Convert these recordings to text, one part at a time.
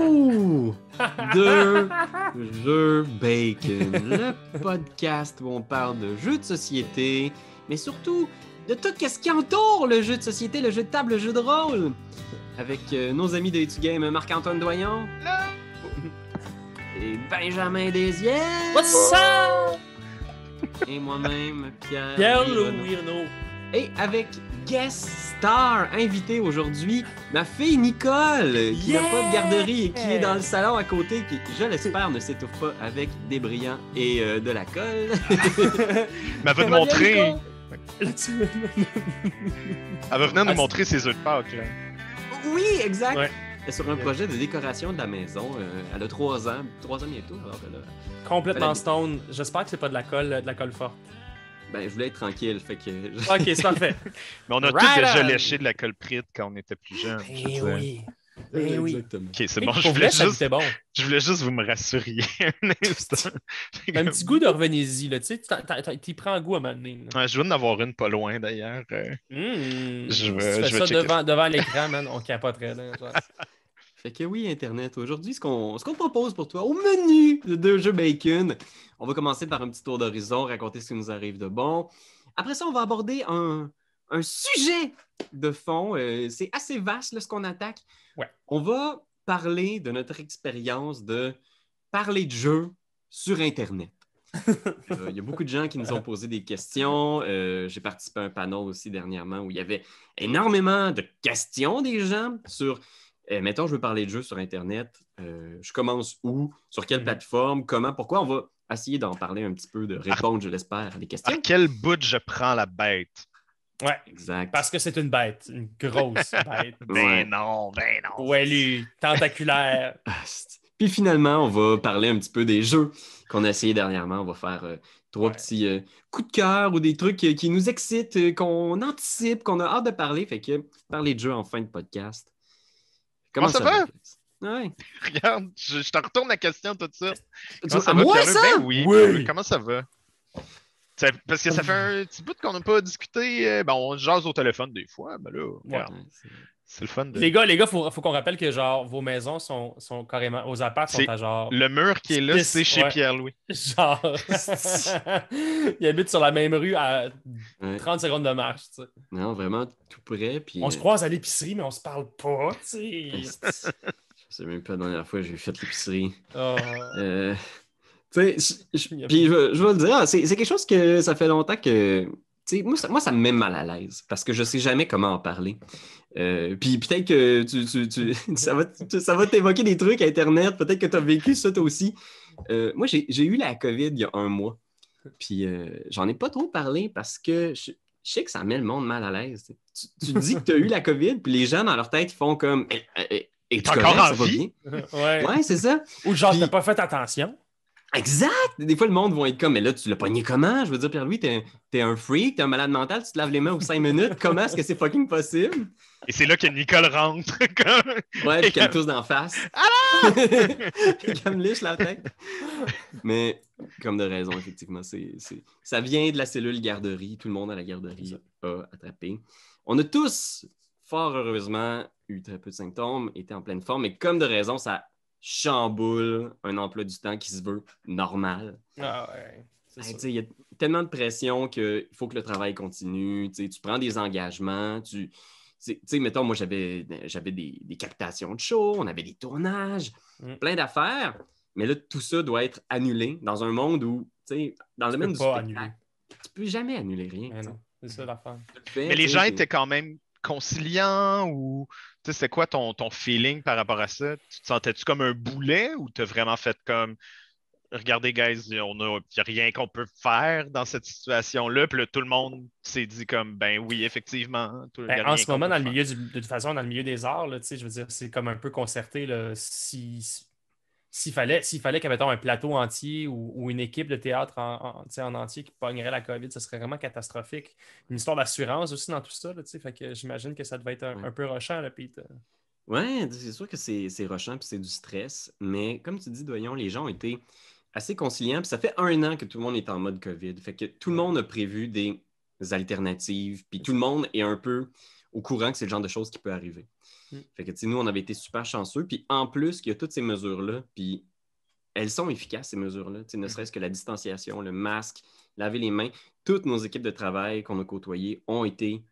balado de Jeux Bacon, le podcast où on parle de jeux de société, mais surtout de tout ce qui entoure le jeu de société, le jeu de table, le jeu de rôle. Avec euh, nos amis de Etu Game, Marc-Antoine Doyon. Et Benjamin Desiel. What's up? Et moi-même, Pierre. Pierre Louis Louis Renaud. Et avec guest star invité aujourd'hui, ma fille Nicole, qui n'a Yeah! pas de garderie et qui est dans le salon à côté, qui, je l'espère, ne s'étouffe pas avec des brillants et euh, de la colle. Mais elle va nous montrer. Là, Elle va venir Ah, nous montrer ses œufs de Pâques. Là. oui, exact. Ouais. Elle est Sur un projet de décoration de la maison. euh, elle a trois ans, trois ans bientôt. Alors a- Complètement stone. J'espère que c'est pas de la colle, de la colle forte. Ben, je voulais être tranquille, fait que. Ok, c'est parfait. Mais on a Right tous déjà léché de la colprite quand on était plus jeunes. je Eh veux oui. Eh oui. Exactement. Ok, c'est bon. Je voulais, vrai, juste, bon. je voulais juste vous me rassuriez un instant. Un petit goût de revenez-y, là. Tu sais, t'y prends goût à là. Ouais, je viens d'en avoir une pas loin d'ailleurs. euh. Mmh. Je Si vais- tu fais je vais ça devant, devant l'écran, man, on capoterait. Là, genre. Fait que oui, Internet. Aujourd'hui, ce qu'on propose pour toi au menu de deux jeux bacon, on va commencer par un petit tour d'horizon, raconter ce qui nous arrive de bon. Après ça, on va aborder un, un sujet de fond. Euh, c'est assez vaste là, ce qu'on attaque. Ouais. On va parler de notre expérience de parler de jeux sur Internet. Euh, Il y a beaucoup de gens qui nous ont posé des questions. Euh, J'ai participé à un panel aussi dernièrement où il y avait énormément de questions des gens sur, euh, mettons, je veux parler de jeux sur Internet. Euh, je commence où? Sur quelle Mhm. plateforme? Comment? Pourquoi? On va essayer d'en parler un petit peu, de répondre, je l'espère, à des questions. Par quel bout je prends la bête? Ouais, Exact. parce que c'est une bête. Une grosse bête. Ben Ouais. non, ben non. Poilue, tentaculaire. Ah, Puis finalement, on va parler un petit peu des jeux qu'on a essayé dernièrement. On va faire euh, trois Ouais. petits euh, coups de cœur ou des trucs euh, qui nous excitent, euh, qu'on anticipe, qu'on a hâte de parler. Fait que parler de jeux en fin de podcast. Comment ça va? Ouais. Regarde, je, je te retourne la question tout de suite. Comment à moi, Pierre-Luc? ça? Ben oui. Comment ça va? Ça- parce que ça fait un petit bout qu'on n'a pas discuté. Ben, on jase au téléphone des fois. Ben là, regarde, Ouais, c'est- le fun. De... Les gars, les gars, faut, faut qu'on rappelle que genre vos maisons sont, sont carrément aux apparts sont à genre Le mur qui est là, c'est chez ouais. Pierre-Louis. genre ils habitent sur la même rue à ouais. 30 secondes de marche, tu sais. Non, vraiment tout près. Puis, On se euh, croise à l'épicerie mais on se parle pas, tu sais. esti. Je sais même pas la dernière fois que j'ai fait l'épicerie. Oh. Euh, tu sais, puis je, vais- je vais le dire, c'est quelque chose que ça fait longtemps que. Tu Moi ça, moi, ça me met mal à l'aise parce que je sais jamais comment en parler. Euh, puis peut-être que tu, tu- tu- ça va, tu- ça va t'évoquer des trucs Internet, peut-être que tu as vécu ça toi aussi. Euh, moi, j'ai j'ai eu la COVID il y a un mois. Puis euh, j'en ai pas trop parlé parce que je, je sais que ça met le monde mal à l'aise. Tu, tu dis que tu as eu la COVID, puis les gens dans leur tête, ils font comme. Eh, eh, eh, Es-tu T'es encore en Ça va vie? bien? ouais. Ouais, c'est ça. Ou genre Puis- t'as pas fait attention? Exact! Des fois, le monde va être comme, mais là, tu l'as pogné comment? Je veux dire, Pierre-Louis, t'es t'es un freak, t'es un malade mental, tu te laves les mains aux cinq minutes. Comment est-ce que c'est fucking possible? Et c'est là que Nicole rentre. comme- Ouais, puis qu'elle me tousse d'en face. qu'elle me liche la tête. Mais, comme de raison, effectivement, c'est c'est- ça vient de la cellule garderie. Tout le monde à la garderie a attrapé. On a tous, fort heureusement, eu très peu de symptômes, été en pleine forme, mais comme de raison, ça chamboule un emploi du temps qui se veut normal. Ah ouais. Hey, Il y a tellement de pression qu'il faut que le travail continue. Tu prends des engagements. Tu sais, mettons, moi, j'avais j'avais des, des captations de shows, on avait des tournages, Mm. plein d'affaires. Mais là, tout ça doit être annulé dans un monde où, tu sais, dans le peux du spectacle, annuler. tu peux jamais annuler rien. Mais non, c'est ça l'affaire. Mais les gens étaient quand même conciliants ou tu sais, c'est quoi ton, ton feeling par rapport à ça? Tu te sentais-tu comme un boulet ou t'as vraiment fait comme regardez, guys, on a, y a rien qu'on peut faire dans cette situation-là. Puis là, tout le monde s'est dit comme ben oui, effectivement. tout- Ben, en ce moment, dans le milieu du- de toute façon, dans le milieu des arts, là, tu sais, je veux dire, c'est comme un peu concerté. là, si, s'il fallait, s'il fallait qu'il un plateau entier ou, ou une équipe de théâtre en, en, entier qui pognerait la COVID, ce serait vraiment catastrophique. Une histoire d'assurance aussi dans tout ça. Là, tu sais, fait que j'imagine que ça devait être un, Ouais. un peu rushant, là, Pete. Ouais, c'est sûr que c'est c'est rushant puis c'est du stress. Mais comme tu dis, Doyon, les gens ont été assez conciliants. Puis ça fait un an que tout le monde est en mode COVID. Fait que tout le monde a prévu des alternatives. Puis tout le monde est un peu au courant que c'est le genre de choses qui peut arriver. Mm. Fait que, nous, on avait été super chanceux. Puis en plus, il y a toutes ces mesures-là, puis elles sont efficaces, ces mesures-là. Ne Mm. serait-ce que la distanciation, le masque, laver les mains. Toutes nos équipes de travail qu'on a côtoyées ont été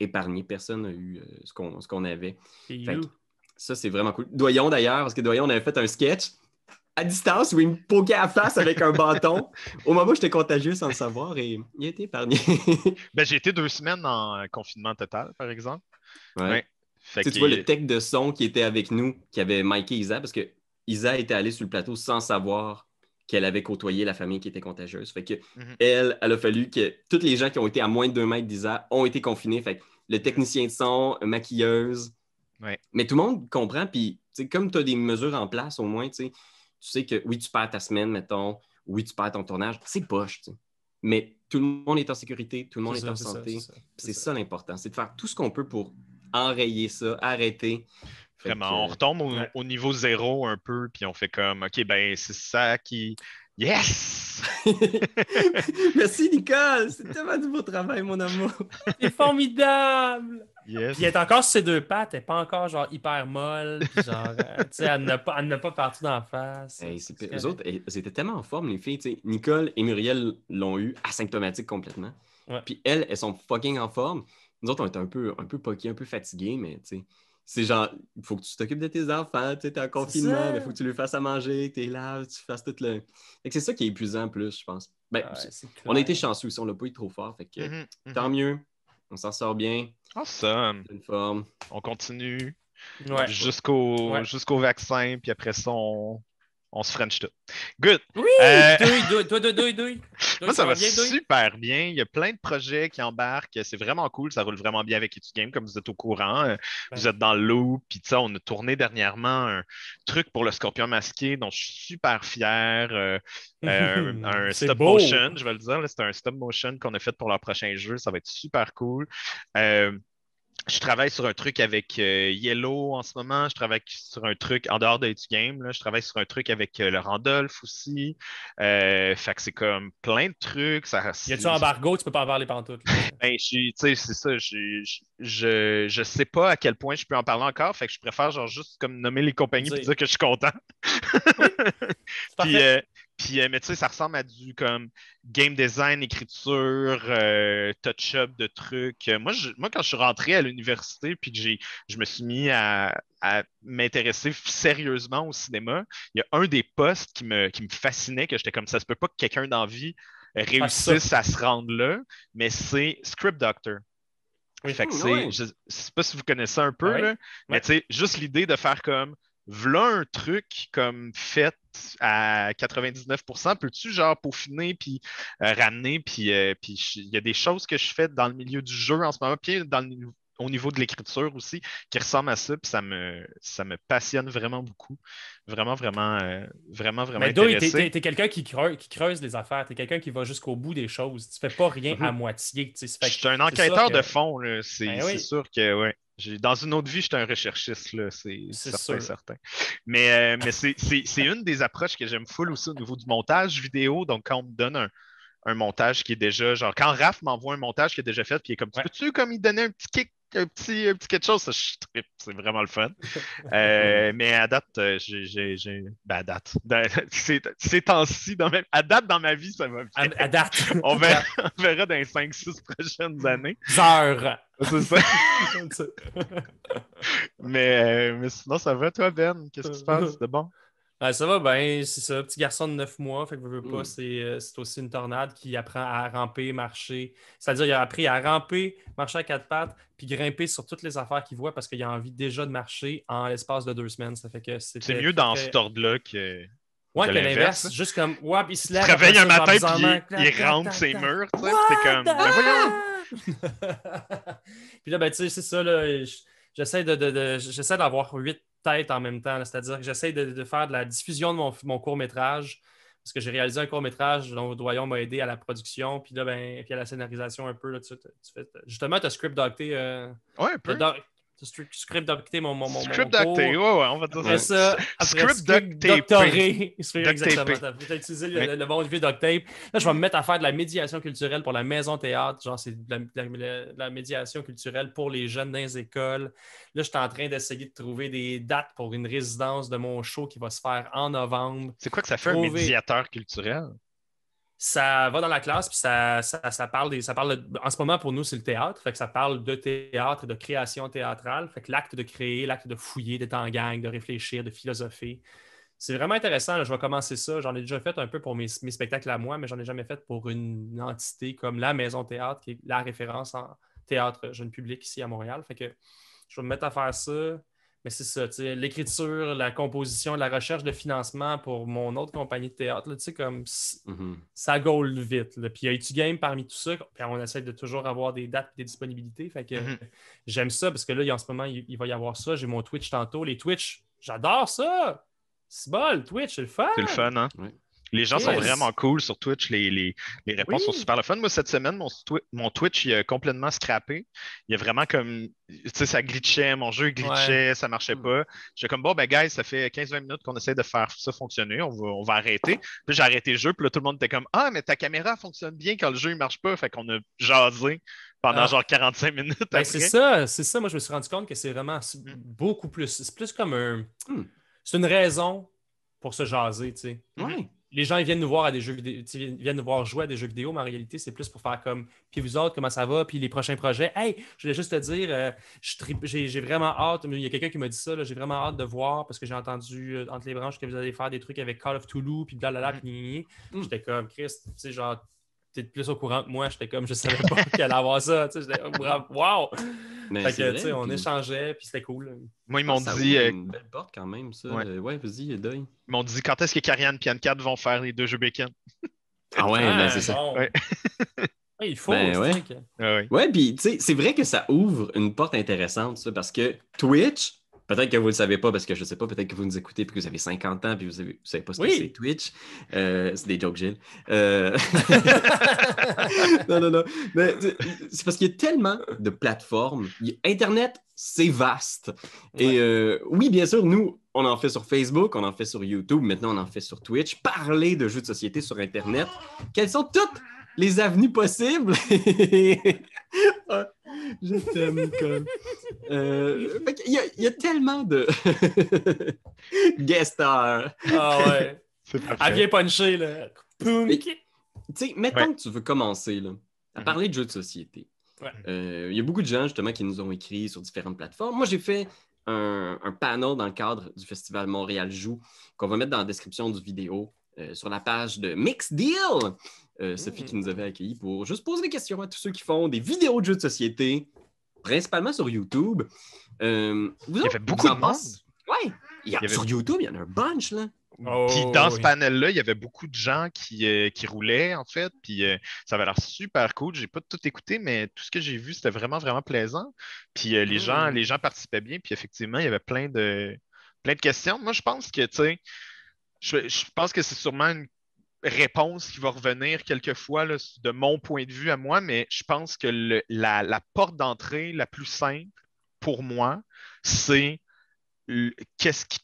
épargnées. Personne n'a eu euh, ce qu'on avait. Fait you. que ça, c'est vraiment cool. Doyon, d'ailleurs, parce que Doyon, on avait fait un sketch à distance où il me poquait à la face avec un bâton. Au moment où j'étais contagieux sans le savoir et il a été épargné. Ben, j'ai été deux semaines en confinement total, par exemple. Ouais. Ouais. Fait Tu sais, tu vois le tech de son qui était avec nous, qui avait Mikey Isa, parce que Isa était allée sur le plateau sans savoir qu'elle avait côtoyé la famille qui était contagieuse. Fait que Mhm. elle, elle a fallu que tous les gens qui ont été à moins de 2 mètres d'Isa ont été confinés. Fait que le technicien de son, maquilleuse. Ouais. Mais tout le monde comprend. Puis, comme tu as des mesures en place, au moins, tu sais, tu sais que oui, tu perds ta semaine, mettons. Oui, tu perds ton tournage. C'est poche, tu sais. Mais tout le monde est en sécurité, tout le monde est, ça, en santé. c'est ça, l'important, c'est de faire tout ce qu'on peut pour enrayer ça, arrêter. Fait Vraiment, que, on retombe au, ouais. au niveau zéro un peu, puis on fait comme, OK, ben c'est ça qui. Yes! Merci Nicole, c'est tellement du beau travail, mon amour. C'est formidable! Yes! Puis elle est encore sur ses deux pattes, elle n'est pas encore genre hyper molle, puis genre, euh, tu sais, elle n'a pas, elle n'a pas partout d'en face. Hey, c'est- C'est eux autres, elles elles étaient tellement en forme, les filles. tu sais. Nicole et Muriel l'ont eu asymptomatique complètement. Ouais. Puis elles, elles sont fucking en forme. Nous autres, on est un peu, un peu poqués, un peu fatigués, mais tu sais, c'est genre, il faut que tu t'occupes de tes enfants, tu sais, t'es en confinement, mais il faut que tu lui fasses à manger, que tu les laves, tu fasses tout le. Fait que c'est ça qui est épuisant en plus, je pense. Ben, Ouais, on a été chanceux aussi, on l'a pas eu trop fort, fait que Mhm, mhm. tant mieux, on s'en sort bien, Awesome. une forme. On continue Ouais. jusqu'au Ouais. jusqu'au vaccin, puis après ça, on, on se French tout. Good! Oui! Euh, Douille, douille, douille. Moi, ça va bien, super bien. Il y a plein de projets qui embarquent. C'est vraiment cool. Ça roule vraiment bien avec Etu Game, comme vous êtes au courant. Euh, Vous Ouais. êtes dans le loop. Puis, tu on a tourné dernièrement un truc pour le Scorpion masqué dont je suis super fier. Euh, euh, un stop beau. motion, je vais le dire. C'est un stop motion qu'on a fait pour leur prochain jeu. Ça va être super cool. Euh, je travaille sur un truc avec euh, Yellow en ce moment. Je travaille sur un truc en dehors de Game. Là. Je travaille sur un truc avec euh, le Randolph aussi. Euh, fait que c'est comme plein de trucs. Ça, Y a-tu un embargo, tu peux pas en parler là. ben, tu sais, c'est ça. Je, je, je, je sais pas à quel point je peux en parler encore. Fait que je préfère genre juste comme nommer les compagnies et Dire. que je suis content. Puis, puis, euh, mais tu sais, ça ressemble à du comme game design, écriture, euh, touch-up de trucs. Euh, Moi, je- moi, quand je suis rentré à l'université puis que j'ai, je me suis mis à, à m'intéresser sérieusement au cinéma, il y a un des postes qui me, qui me fascinait, que j'étais comme ça se peut pas que quelqu'un d'envie réussisse à se rendre là, mais c'est Script Doctor. Oui. Fait que je sais pas si vous connaissez un peu, là, mais tu sais, juste l'idée de faire comme, v'là un truc comme fait à 99%, peux-tu genre peaufiner puis euh, ramener, puis euh, puis il y a des choses que je fais dans le milieu du jeu en ce moment, puis dans le, au niveau de l'écriture aussi, qui ressemblent à ça, puis ça me, ça me passionne vraiment beaucoup. Vraiment, vraiment, euh, vraiment, vraiment Mais Douille, t'es, t'es- quelqu'un qui creuse, qui creuse les affaires. T'es quelqu'un qui va jusqu'au bout des choses. Tu fais pas rien Mhm. à moitié. Ça fait Je suis un enquêteur que- de fond, là. C'est Ben c'est sûr que, ouais. Dans une autre vie, j'étais un recherchiste, là. C'est certain. Mais, euh, mais c'est- une des approches que j'aime full aussi au niveau du montage vidéo. Donc, quand on me donne un, un montage qui est déjà, genre, quand Raph m'envoie un montage qui est déjà fait, puis il est comme, tu Ouais. peux-tu, comme, il donner un petit kick, un petit, un petit quelque chose, ça, je trippe. C'est vraiment le fun. Euh, mais à date, euh, j'ai. j'ai- j'ai- Ben, à date. Ces temps-ci, dans ma- à date dans ma vie, ça va bien. À, à date. On verra, on verra dans les 5-6 prochaines années. Heures. C'est ça. Mais, euh, mais sinon, ça va, toi, Ben? Qu'est-ce qui se passe de bon? Ça va bien, c'est ça. Petit garçon de 9 mois, fait que veux, veux pas, Mm. c'est, euh, c'est aussi une tornade qui apprend à ramper, marcher. C'est-à-dire, il a appris à ramper, marcher à quatre pattes, puis grimper sur toutes les affaires qu'il voit parce qu'il a envie déjà de marcher en l'espace de deux semaines. Ça fait que C'est mieux dans très- cet ordre-là que. Ouais, que l'inverse. l'inverse. Juste comme, ouais, puis il se Tu lève. te réveilles après un matin, puis il, rentre ses murs, tu sais. T'es comme. Ben voyons! Puis là, ben, tu sais, c'est ça, là, j'essaie de, de- de- j'essaie d'avoir huit têtes en même temps, c'est-à-dire que j'essaie de, de faire de la diffusion de mon, mon court-métrage, parce que j'ai réalisé un court-métrage dont Doyon m'a aidé à la production, puis là, ben, puis à la scénarisation un peu, là, tu, tu fais, justement, tu as script docté, euh, Ouais, un peu. doc- script docté mon, mon, mon Script docté, ouais, ouais, on va dire après ça. Après Script doctoré. Exactement. as utilisé le, le bon vieux duct tape. Là, je vais me mettre à faire de la médiation culturelle pour la maison théâtre. Genre, c'est de la, médiation culturelle pour les jeunes dans les écoles. Là, je suis en train d'essayer de trouver des dates pour une résidence de mon show qui va se faire en novembre. C'est quoi que ça fait un médiateur culturel? Ça va dans la classe, puis ça, ça, ça parle des. Ça parle de- en ce moment, pour nous, c'est le théâtre. Fait que ça parle de théâtre et de création théâtrale. Fait que l'acte de créer, l'acte de fouiller, d'être en gang, de réfléchir, de philosopher. C'est vraiment intéressant. là. Je vais commencer ça. J'en ai déjà fait un peu pour mes, mes spectacles à moi, mais j'en ai jamais fait pour une entité comme la Maison Théâtre, qui est la référence en théâtre jeune public ici à Montréal. Fait que je vais me mettre à faire ça. Mais c'est ça, tu sais, l'écriture, la composition, la recherche de financement pour mon autre compagnie de théâtre, là, tu sais, comme Mhm. ça gaule vite. là. Puis il y a eu du game parmi tout ça. Puis on essaie de toujours avoir des dates et des disponibilités. Fait que Mhm. j'aime ça parce que là, il y a- en ce moment, il, il va y avoir ça. J'ai mon Twitch tantôt. Les Twitch, j'adore ça. C'est bon, Twitch, c'est le fun. C'est le fun, hein? Ouais. Les gens sont vraiment cool sur Twitch. Les, les- les réponses Oui. sont super le fun. Moi, cette semaine, mon, twi- mon Twitch, il a complètement scrappé. Il y a vraiment comme. Tu sais, ça glitchait, mon jeu glitchait, ça marchait Mm. pas. J'étais comme, bon, ben, guys, ça fait 15-20 minutes qu'on essaie de faire ça fonctionner. On va, on va arrêter. Puis j'ai arrêté le jeu. Puis là, tout le monde était comme, ah, mais ta caméra fonctionne bien quand le jeu, il marche pas. Fait qu'on a jasé pendant Ah. genre 45 minutes Ben, c'est ça, c'est ça. Moi, je me suis rendu compte que c'est vraiment s- beaucoup plus. C'est plus comme un. Hmm. C'est une raison pour se jaser, tu sais. Ouais. Les gens ils viennent nous voir à des jeux vidéo, ils viennent nous voir jouer à des jeux vidéo, mais en réalité, c'est plus pour faire comme puis vous autres, comment ça va, puis les prochains projets. Hey, je voulais juste te dire, euh, j'ai vraiment hâte. Il y a quelqu'un qui m'a dit ça, j'ai vraiment hâte de voir parce que j'ai entendu euh, entre les branches que vous allez faire des trucs avec Call of Toulouse, puis blablabla, puis gna, gna. Mm. J'étais comme Chris, tu sais, genre. T'es plus au courant que moi, j'étais comme je savais pas qu'elle allait avoir ça. tu sais, J'étais bravo, wow! Mais Fait que, vrai, tu sais, on puis- échangeait, puis c'était cool. Moi, ils m'ont Ça dit, euh, une belle porte quand même, ça. Ouais. Euh, Ouais, vas-y, Deuil. ils m'ont dit quand est-ce que Karian et Pian 4 vont faire les deux jeux bacon. Ah ouais, ben c'est ça. bon. Ouais. Ouais, il faut. Ben c'est ouais. vrai que- Ah ouais. Ouais, puis tu sais, c'est vrai que ça ouvre une porte intéressante, ça, parce que Twitch, peut-être que vous ne le savez pas, parce que je ne sais pas, peut-être que vous nous écoutez puis que vous avez 50 ans puis vous ne savez pas ce Oui. que c'est Twitch. Euh, c'est des jokes, Gilles. Euh, non, non, non. C'est parce qu'il y a tellement de plateformes. Internet, c'est vaste. Et euh, oui, bien sûr, nous, on en fait sur Facebook, on en fait sur YouTube, maintenant on en fait sur Twitch. Parler de jeux de société sur Internet. Quelles sont toutes les avenues possibles? Je t'aime, Nicole. Euh, qu'il y, a, il y a tellement de guest stars. Ah ouais. C'est Elle vient puncher, là. Tu sais, mettons Ouais. que tu veux commencer là, à Mhm. parler de jeux de société. Ouais. Euh, Il y a beaucoup de gens justement qui nous ont écrit sur différentes plateformes. Moi, j'ai fait un, un panel dans le cadre du festival Montréal Joue qu'on va mettre dans la description du vidéo euh, sur la page de Mix Deal. Euh, Sophie qui nous avait accueillis pour juste poser des questions à tous ceux qui font des vidéos de jeux de société, principalement sur YouTube. Euh, vous Il y avait beaucoup de monde. Ouais. Il y a- Il y avait- Sur YouTube, il y en a un bunch, là. Oh, Puis dans ce panel-là, il y avait beaucoup de gens qui, euh, qui roulaient, en fait. Puis euh, ça avait l'air super cool. J'ai pas tout écouté, mais tout ce que j'ai vu, c'était vraiment, vraiment plaisant. Puis euh, les, Mm. gens, les gens participaient bien. Puis effectivement, il y avait plein de, plein de questions. Moi, je pense que, tu sais, je, je pense que c'est sûrement une réponse qui va revenir quelquefois de mon point de vue à moi, mais je pense que la, la porte d'entrée la plus simple pour moi, c'est qu'est-ce qui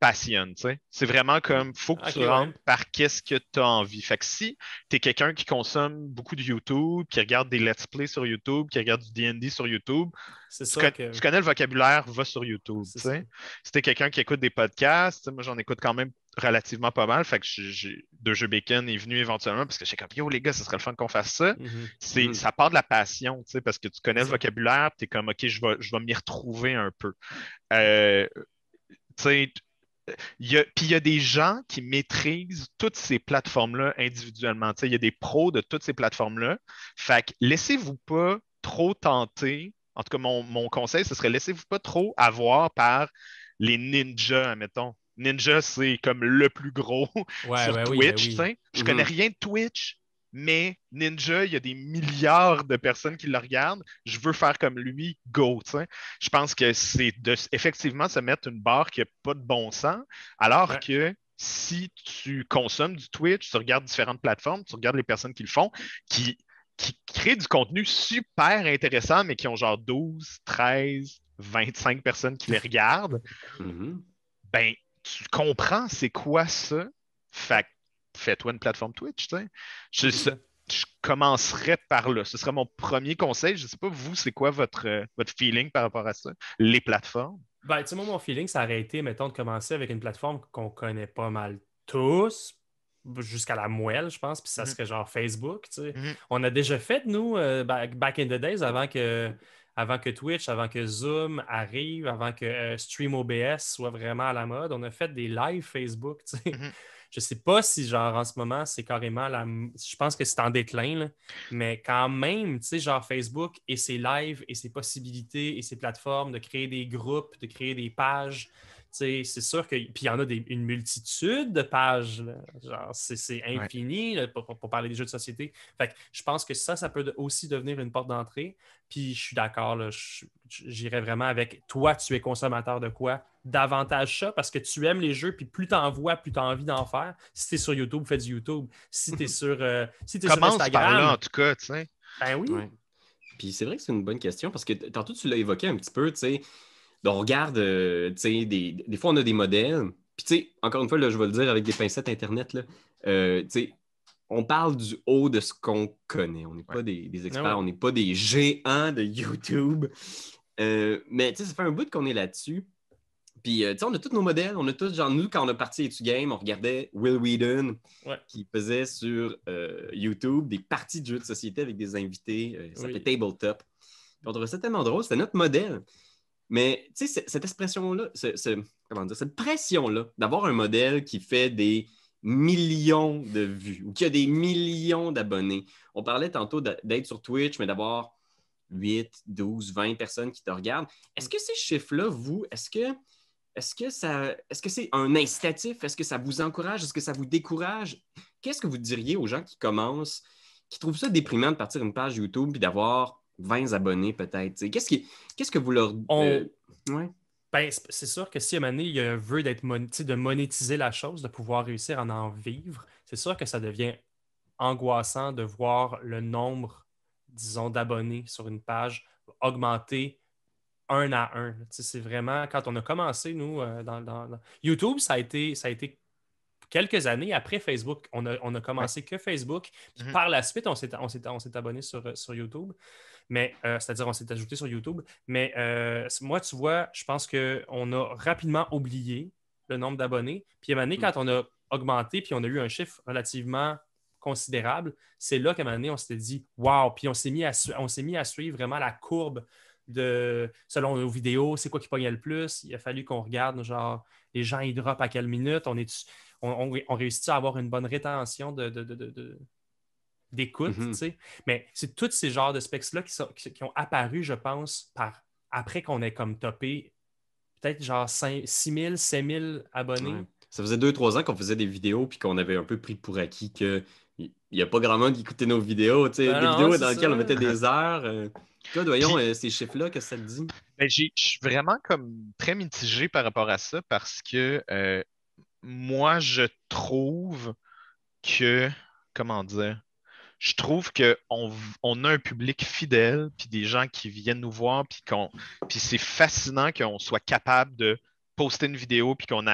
passionne. tu sais. C'est vraiment comme, faut que tu ouais. rentres par qu'est-ce que tu as envie. Fait que si tu es quelqu'un qui consomme beaucoup de YouTube, qui regarde des let's play sur YouTube, qui regarde du D&D sur YouTube, C'est tu, ça con- que. tu connais le vocabulaire, va sur YouTube. C'est tu sais. Si t'es quelqu'un qui écoute des podcasts, moi j'en écoute quand même relativement pas mal. Fait que j'ai- j'ai- Deux Jeux Bacon est venu éventuellement parce que j'étais comme Yo les gars, ce serait le fun qu'on fasse ça. Mhm. C'est, Mhm. Ça part de la passion, tu sais, parce que tu connais le vocabulaire, tu es comme OK, je vais, je vais m'y retrouver un peu. Euh, tu sais, il y a, puis il y a des gens qui maîtrisent toutes ces plateformes-là individuellement. Il y a des pros de toutes ces plateformes-là. Fait que laissez-vous pas trop tenter. En tout cas, mon, mon conseil, ce serait laissez-vous pas trop avoir par les ninjas, admettons. Ninja, c'est comme le plus gros Ouais, sur ouais, Twitch. oui, ben oui. Je Mhm. connais rien de Twitch, mais Ninja, il y a des milliards de personnes qui le regardent. Je veux faire comme lui, go. tu sais. Je pense que c'est de effectivement se mettre une barre qui n'a pas de bon sens, alors Ouais. que si tu consommes du Twitch, tu regardes différentes plateformes, tu regardes les personnes qui le font, qui, qui créent du contenu super intéressant, mais qui ont genre 12, 13, 25 personnes qui les regardent, Mhm. ben, tu comprends c'est quoi ça. Fait que fais-toi une plateforme Twitch, tu sais. Je, je commencerais par là. Ce serait mon premier conseil. Je sais pas, vous, c'est quoi votre, euh, votre feeling par rapport à ça? Les plateformes? Ben, tu sais, moi, mon feeling, ça aurait été, mettons, de commencer avec une plateforme qu'on connaît pas mal tous, jusqu'à la moelle, je pense, puis ça Mhm. serait genre Facebook, tu sais. Mhm. On a déjà fait, nous, euh, back, back in the days, avant que, avant que Twitch, avant que Zoom arrive, avant que euh, Stream OBS soit vraiment à la mode, on a fait des lives Facebook, tu sais. Mhm. Je sais pas si, genre, en ce moment, c'est carrément la... Je pense que c'est en déclin, là. Mais quand même, tu sais, genre Facebook et ses lives et ses possibilités et ses plateformes de créer des groupes, de créer des pages, c'est sûr que. Puis il y en a des- une multitude de pages, là. genre, c'est c'est infini là, pour, pour- parler des jeux de société. Fait que je pense que ça, ça peut aussi devenir une porte d'entrée. Puis je suis d'accord, j'irais vraiment avec toi, tu es consommateur de quoi? Davantage ça parce que tu aimes les jeux, puis plus tu en vois, plus tu as envie d'en faire. Si tu es sur YouTube, fais du YouTube. Si tu es sur, euh, si t'es sur par Instagram, là, en tout cas, tu sais. ben oui. Ouais. Puis c'est vrai que c'est une bonne question parce que tantôt tu l'as évoqué un petit peu, tu sais. On regarde, euh, tu sais, des, des fois on a des modèles. Puis tu sais, encore une fois, là, je vais le dire avec des pincettes Internet, là, euh, tu sais, on parle du haut de ce qu'on connaît. On n'est pas des, des experts, Ah ouais. on n'est pas des géants de YouTube. Euh, mais tu sais, ça fait un bout qu'on est là-dessus. Puis, euh, tu sais, on a tous nos modèles. On a tous, genre, nous, quand on a parti Etu Game, on regardait Will Whedon Ouais. qui faisait sur euh, YouTube des parties de jeux de société avec des invités. ça Oui. s'appelait Tabletop. Puis on trouvait ça tellement drôle. C'était notre modèle. Mais, tu sais, cette expression-là, ce- comment dire, cette pression-là d'avoir un modèle qui fait des millions de vues ou qui a des millions d'abonnés. On parlait tantôt d'être sur Twitch, mais d'avoir 8, 12, 20 personnes qui te regardent. Est-ce que ces chiffres-là, vous, est-ce que est-ce que ça est-ce que c'est un incitatif? Est-ce que ça vous encourage? Est-ce que ça vous décourage? Qu'est-ce que vous diriez aux gens qui commencent, qui trouvent ça déprimant de partir une page YouTube et d'avoir 20 abonnés peut-être? Qu'est-ce qui- qu'est-ce que vous leur. On- euh, ouais. Ben, c'est sûr que si à un moment donné, il y a un vœu d'être mon- de monétiser la chose, de pouvoir réussir à en vivre, c'est sûr que ça devient angoissant de voir le nombre, disons, d'abonnés sur une page augmenter un à un. C'est vraiment, quand on a commencé, nous, euh, dans, dans- dans- YouTube, ça a été, ça a été quelques années après Facebook. On a, on a commencé que Facebook. Puis Mhm. par la suite, on s'est on on s'est abonné sur, euh, sur YouTube. Mais, euh, c'est-à-dire, on s'est ajouté sur YouTube. Mais euh, moi, tu vois, je pense qu'on a rapidement oublié le nombre d'abonnés. Puis à un moment donné, Mm. quand on a augmenté, puis on a eu un chiffre relativement considérable, c'est là qu'à un moment donné, on s'était dit Wow! Puis on s'est mis, à on s'est mis à suivre vraiment la courbe de selon nos vidéos, c'est quoi qui pognait le plus. Il a fallu qu'on regarde, genre, les gens, ils drop à quelle minute, on, est on, on, on réussit à avoir une bonne rétention de, de- de- de- de- d'écoute, tu sais. Mais c'est tous ces genres de specs-là qui, sont- qui- qui ont apparu, je pense, par après qu'on ait comme topé peut-être genre 6 000, 7 000 abonnés. Ouais. Ça faisait deux, trois ans qu'on faisait des vidéos puis qu'on avait un peu pris pour acquis que il n'y a pas grand monde qui écoutait nos vidéos. tu sais, Ben des non, vidéos dans lesquelles on mettait des heures. euh. Claude, voyons euh, ces chiffres-là, que ça te dit? Ben, j'ai- je suis vraiment comme très mitigé par rapport à ça parce que euh, moi, je trouve que, comment dire, je trouve qu'on on a un public fidèle, puis des gens qui viennent nous voir, puis qu'on, puis c'est fascinant qu'on soit capable de poster une vidéo, puis qu'on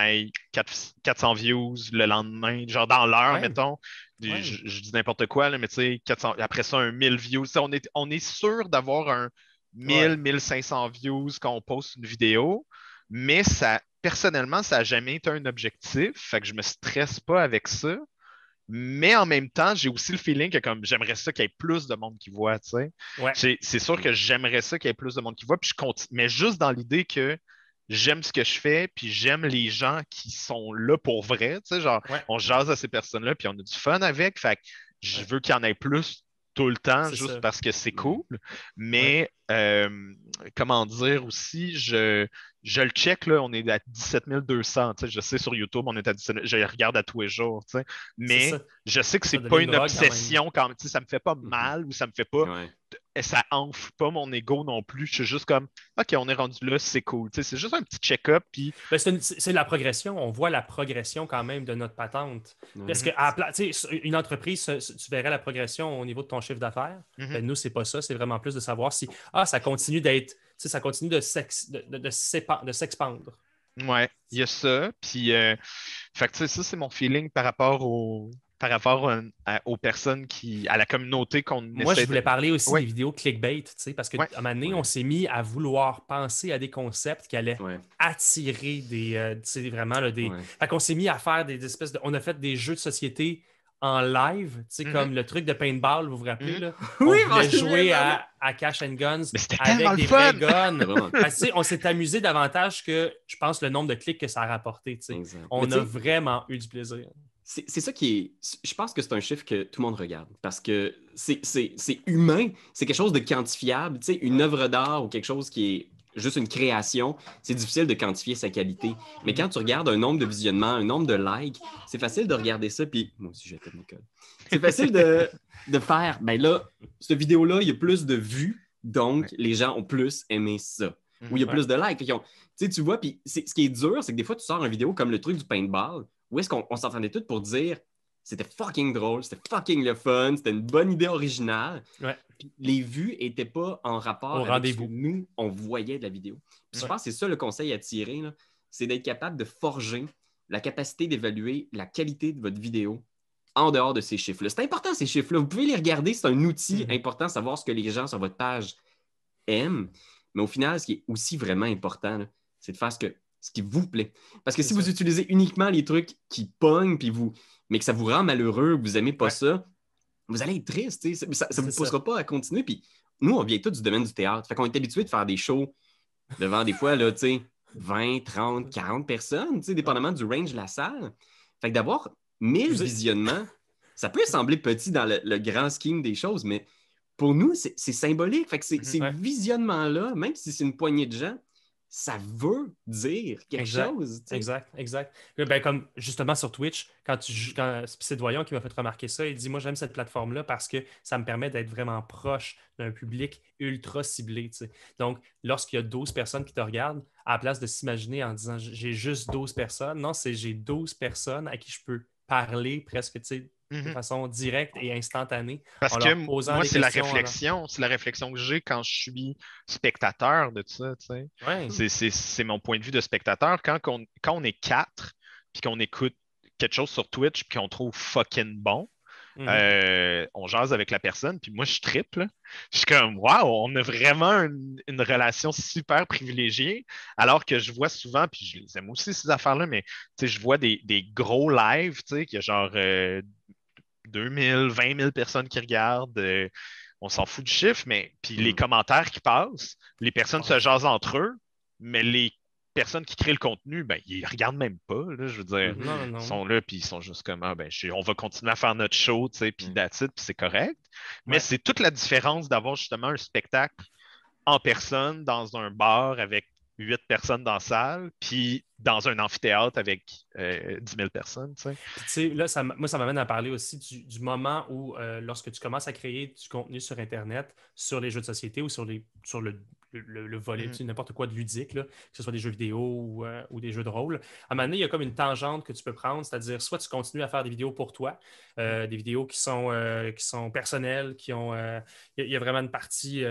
4 400 views le lendemain, genre dans l'heure, Ouais. mettons. Ouais. Je, je dis n'importe quoi, là, mais tu sais, 400 après ça, un 1000 views. On est, on est sûr d'avoir un 1000, Ouais. 1500 views quand on poste une vidéo, mais ça, personnellement, ça n'a jamais été un objectif, fait que je me stresse pas avec ça. Mais en même temps, j'ai aussi le feeling que comme j'aimerais ça qu'il y ait plus de monde qui voit, tu sais. Ouais. C'est- sûr que j'aimerais ça qu'il y ait plus de monde qui voit, puis je continue, mais juste dans l'idée que j'aime ce que je fais, puis j'aime les gens qui sont là pour vrai, tu sais, genre, Ouais. on jase à ces personnes-là, puis on a du fun avec, fait que je veux qu'il y en ait plus tout le temps, juste ça. parce que c'est cool. Mais euh, comment dire aussi, je, je le check, là, on est à 17 200. tu sais, Je sais sur YouTube, on est à 17 000, Je regarde à tous les jours. tu sais, Mais je sais que c'est pas une une drogue quand même. obsession quand même. sais, Ça me fait pas Mhm. mal ou ça me fait pas Ouais. Ça enfle pas mon ego non plus. Je suis juste comme, OK, on est rendu là, c'est cool. c'est juste un petit check-up. Puis... Ben, c'est la progression. On voit la progression quand même de notre patente. Parce que une entreprise, tu verrais la progression au niveau de ton chiffre d'affaires. Mm-hmm. Ben, nous, c'est pas ça. C'est vraiment plus de savoir si ah, ça continue d'être, ça continue de, de, de s'expandre. Ouais, il y a ça. Puis, euh, fait ça, c'est mon feeling par rapport au, par rapport aux personnes qui, à la communauté qu'on Moi, je voulais parler aussi des vidéos clickbait, parce qu'à un moment donné, on s'est mis à vouloir penser à des concepts qui allaient attirer des, euh, vraiment là, des. Fait qu'on s'est mis à faire des, espèces de, on a fait des jeux de société en live, tu sais, mm-hmm. comme le truc de paintball, vous vous rappelez, mm-hmm. là? Oui, on jouer à, à, Cash and Guns avec des vrais guns. on s'est amusé davantage que, je pense, le nombre de clics que ça a rapporté, tu sais. On a vraiment eu du plaisir. C'est ça qui est. Je pense que c'est un chiffre que tout le monde regarde parce que c'est humain, c'est quelque chose de quantifiable. Tu sais, une œuvre d'art ou quelque chose qui est juste une création, c'est difficile de quantifier sa qualité. Mais quand tu regardes un nombre de visionnements, un nombre de likes, c'est facile de regarder ça. Puis moi aussi, j'ai mon code. C'est facile de, faire. Ben là, cette vidéo-là, il y a plus de vues, donc les gens ont plus aimé ça. Ou il y a plus de likes. Tu, tu vois, puis ce qui est dur, c'est que des fois, tu sors une vidéo comme le truc du paintball où est-ce qu'on s'entendait tous pour dire c'était fucking drôle, c'était fucking le fun, c'était une bonne idée originale. les vues n'étaient pas en rapport Au avec ce que nous, on voyait de la vidéo. je pense que c'est ça le conseil à tirer, c'est d'être capable de forger la capacité d'évaluer la qualité de votre vidéo en dehors de ces chiffres-là. C'est important, ces chiffres-là. Vous pouvez les regarder, c'est un outil mm-hmm. important, savoir ce que les gens sur votre page aiment. Mais au final, ce qui est aussi vraiment important, c'est de faire ce que ce qui vous plaît. Parce que si vous utilisez uniquement les trucs qui pognent, puis vous, mais que ça vous rend malheureux, vous n'aimez pas ça, vous allez être triste. Ça ne vous poussera pas à continuer. Puis nous, on vient tous du domaine du théâtre. Fait qu'on est habitué de faire des shows devant des fois là, 20, 30, 40 personnes, dépendamment du range de la salle. Fait que d'avoir 1000 visionnements, ça peut sembler petit dans le, grand scheme des choses, mais pour nous, c'est symbolique. Fait que ces, mm-hmm. visionnements-là, même si c'est une poignée de gens, ça veut dire quelque chose. Exact, exact. Ben, comme justement sur Twitch, quand tu c'est Doyon qui m'a fait remarquer ça, il dit Moi, j'aime cette plateforme-là parce que ça me permet d'être vraiment proche d'un public ultra ciblé. Donc, lorsqu'il y a 12 personnes qui te regardent, à la place de s'imaginer en disant j'ai juste 12 personnes, non, c'est j'ai 12 personnes à qui je peux parler presque de mhm. façon directe et instantanée. Parce que moi, c'est la réflexion, c'est la réflexion que j'ai quand je suis spectateur de ça. C'est mon point de vue de spectateur. Quand on, quand on est quatre, puis qu'on écoute quelque chose sur Twitch, puis qu'on trouve fucking bon, mhm. euh, on jase avec la personne, puis moi, je triple. Je suis comme, waouh, on a vraiment une, relation super privilégiée, alors que je vois souvent, puis je les aime aussi, ces affaires-là, mais je vois des, gros lives, tu sais, qui a genre euh, 2000, 20 000 personnes qui regardent. Euh, on s'en fout du chiffre, mais puis les mm. commentaires qui passent, les personnes se jasent entre eux, mais les personnes qui créent le contenu, ben, ils regardent même pas. je veux dire, ils sont là, puis ils sont juste comme ah, ben, on va continuer à faire notre show, tu sais, puis mm. puis c'est correct. Mais c'est toute la différence d'avoir justement un spectacle en personne dans un bar avec huit personnes dans la salle, puis dans un amphithéâtre avec euh, 10 000 personnes. Tu sais. là, ça, moi, ça m'amène à parler aussi du, moment où, euh, lorsque tu commences à créer du contenu sur Internet, sur les jeux de société ou sur, les, sur le, le, volet, mm-hmm. n'importe quoi de ludique, que ce soit des jeux vidéo euh, ou, des jeux de rôle. À un moment donné, il y a comme une tangente que tu peux prendre, c'est-à-dire soit tu continues à faire des vidéos pour toi, euh, mm-hmm. des vidéos qui sont, qui sont personnelles, qui ont. Il y, a vraiment une partie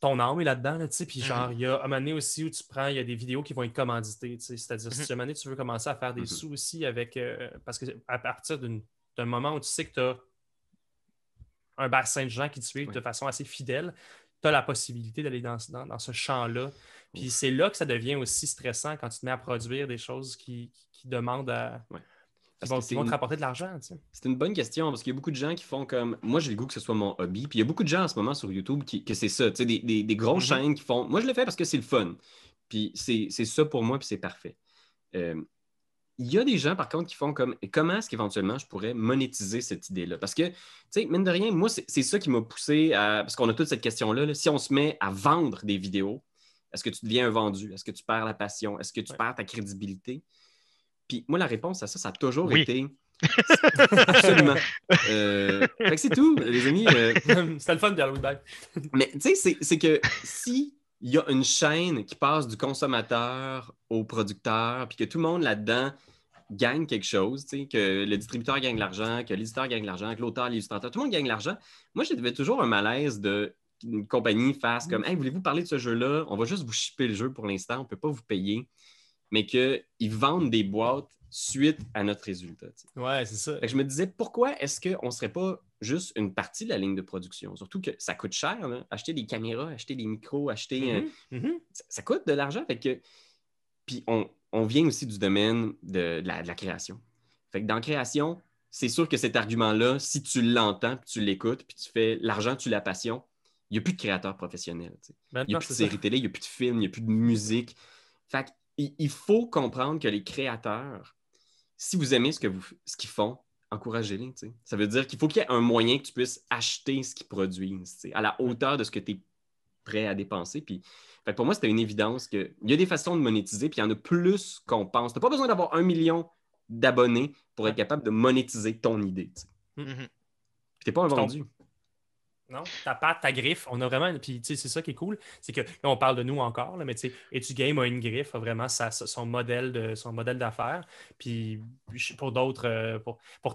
ton âme est là-dedans, tu sais, puis genre, mm-hmm. il y a un moment donné aussi où tu prends, il y a des vidéos qui vont être commanditées, tu sais, c'est-à-dire, si mm-hmm. un moment donné, tu veux commencer à faire des mm-hmm. sous aussi avec, euh, parce qu'à partir d'un moment où tu sais que tu as un bassin de gens qui te suivent de façon assez fidèle, tu as la possibilité d'aller dans, dans, ce champ-là. Puis c'est là que ça devient aussi stressant quand tu te mets à produire des choses qui, qui demandent à qui vont, te rapporter de l'argent. C'est une bonne question parce qu'il y a beaucoup de gens qui font comme. Moi, j'ai le goût que ce soit mon hobby. Puis il y a beaucoup de gens en ce moment sur YouTube qui, que c'est ça. Des, des, des grosses mm-hmm. chaînes qui font. Moi, je le fais parce que c'est le fun. Puis c'est ça pour moi, puis c'est parfait. Euh, il y a des gens, par contre, qui font comme comment est-ce qu'éventuellement je pourrais monétiser cette idée-là? Parce que, tu sais, mine de rien, moi, c'est ça qui m'a poussé à. Parce qu'on a toute cette question-là. Si on se met à vendre des vidéos, est-ce que tu deviens un vendu? Est-ce que tu perds la passion? Est-ce que tu perds ta crédibilité? Puis moi, la réponse à ça, ça a toujours été Absolument. Euh, fait que c'est tout, les amis. euh, C'était le fun de Halloween Bag. mais tu sais, c'est- que si il y a une chaîne qui passe du consommateur au producteur, puis que tout le monde là-dedans gagne quelque chose, tu sais, que le distributeur gagne de l'argent, que l'éditeur gagne de l'argent, que l'auteur, l'illustrateur, tout le monde gagne de l'argent. Moi, j'avais toujours un malaise de une compagnie fasse comme Hey, voulez-vous parler de ce jeu-là? On va juste vous shipper le jeu pour l'instant, on ne peut pas vous payer, mais qu'ils vendent des boîtes suite à notre résultat. Ouais, c'est ça. Je me disais, pourquoi est-ce qu'on ne serait pas juste une partie de la ligne de production? Surtout que ça coûte cher, là. acheter des caméras, acheter des micros, acheter. euh, Mhm, mhm. ça, ça coûte de l'argent. Fait que... Puis on, on vient aussi du domaine de, de la, de la création. Fait que dans la création, c'est sûr que cet argument-là, si tu l'entends, puis tu l'écoutes, puis tu fais l'argent, tu la passion, il n'y a plus de créateurs professionnels. sais. Il n'y a plus de séries télé, il n'y a plus de films, il n'y a plus de musique. Fait que il, faut comprendre que les créateurs, si vous aimez ce que vous, ce qu'ils font, encouragez-les. tu sais. Ça veut dire qu'il faut qu'il y ait un moyen que tu puisses acheter ce qu'ils produisent, tu sais, à la hauteur de ce que tu es prêt à dépenser. Puis, fait pour moi, c'était une évidence qu'il y a des façons de monétiser, puis il y en a plus qu'on pense. Tu n'as pas besoin d'avoir un million d'abonnés pour être capable de monétiser ton idée. tu sais. Puis t'es pas un Ton- vendu. Non, ta patte, ta griffe, on a vraiment. Puis, tu sais, c'est ça qui est cool. C'est que là, on parle de nous encore, là, mais tu sais, Etu Game a une griffe, a vraiment sa- son modèle de son modèle d'affaires. Puis, pour d'autres, euh, pour, pour-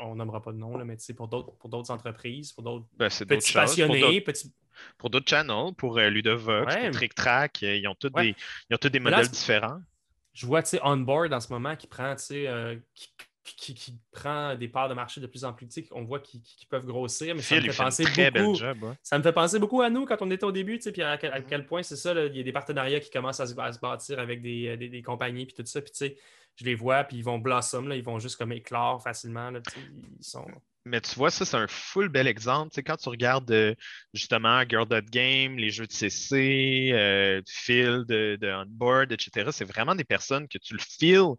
on nommera pas de nom, là, mais tu sais, pour d'autres, pour d'autres entreprises, pour d'autres Ben, petits passionnés, d'autres- petits. pour d'autres channels, pour euh, Ludovox, Ouais. pour Trick Track, euh, ils ont tous Ouais. des, ils ont tous des là, modèles différents. Je vois, tu sais, Onboard en ce moment qui prend, tu sais, euh, qui, qui- qui prend des parts de marché de plus en plus, sais, on voit qu'ils qu'ils peuvent grossir, mais ça me fait penser beaucoup. job. ouais. Ça me fait penser beaucoup à nous quand on était au début, tu sais, puis à quel, à Mhm. quel point c'est ça, là, il y a des partenariats qui commencent à se, à se bâtir avec des, euh, des- des compagnies, puis tout ça, puis tu sais, je les vois, puis ils vont blossom, là, ils vont juste comme éclore facilement, là, tu sais, ils sont... Mais tu vois, ça, c'est un full bel exemple. Tu sais, quand tu regardes euh, justement Girl Dot Game, les jeux de CC, euh, Phil de, de Onboard, etc., c'est vraiment des personnes que tu le feels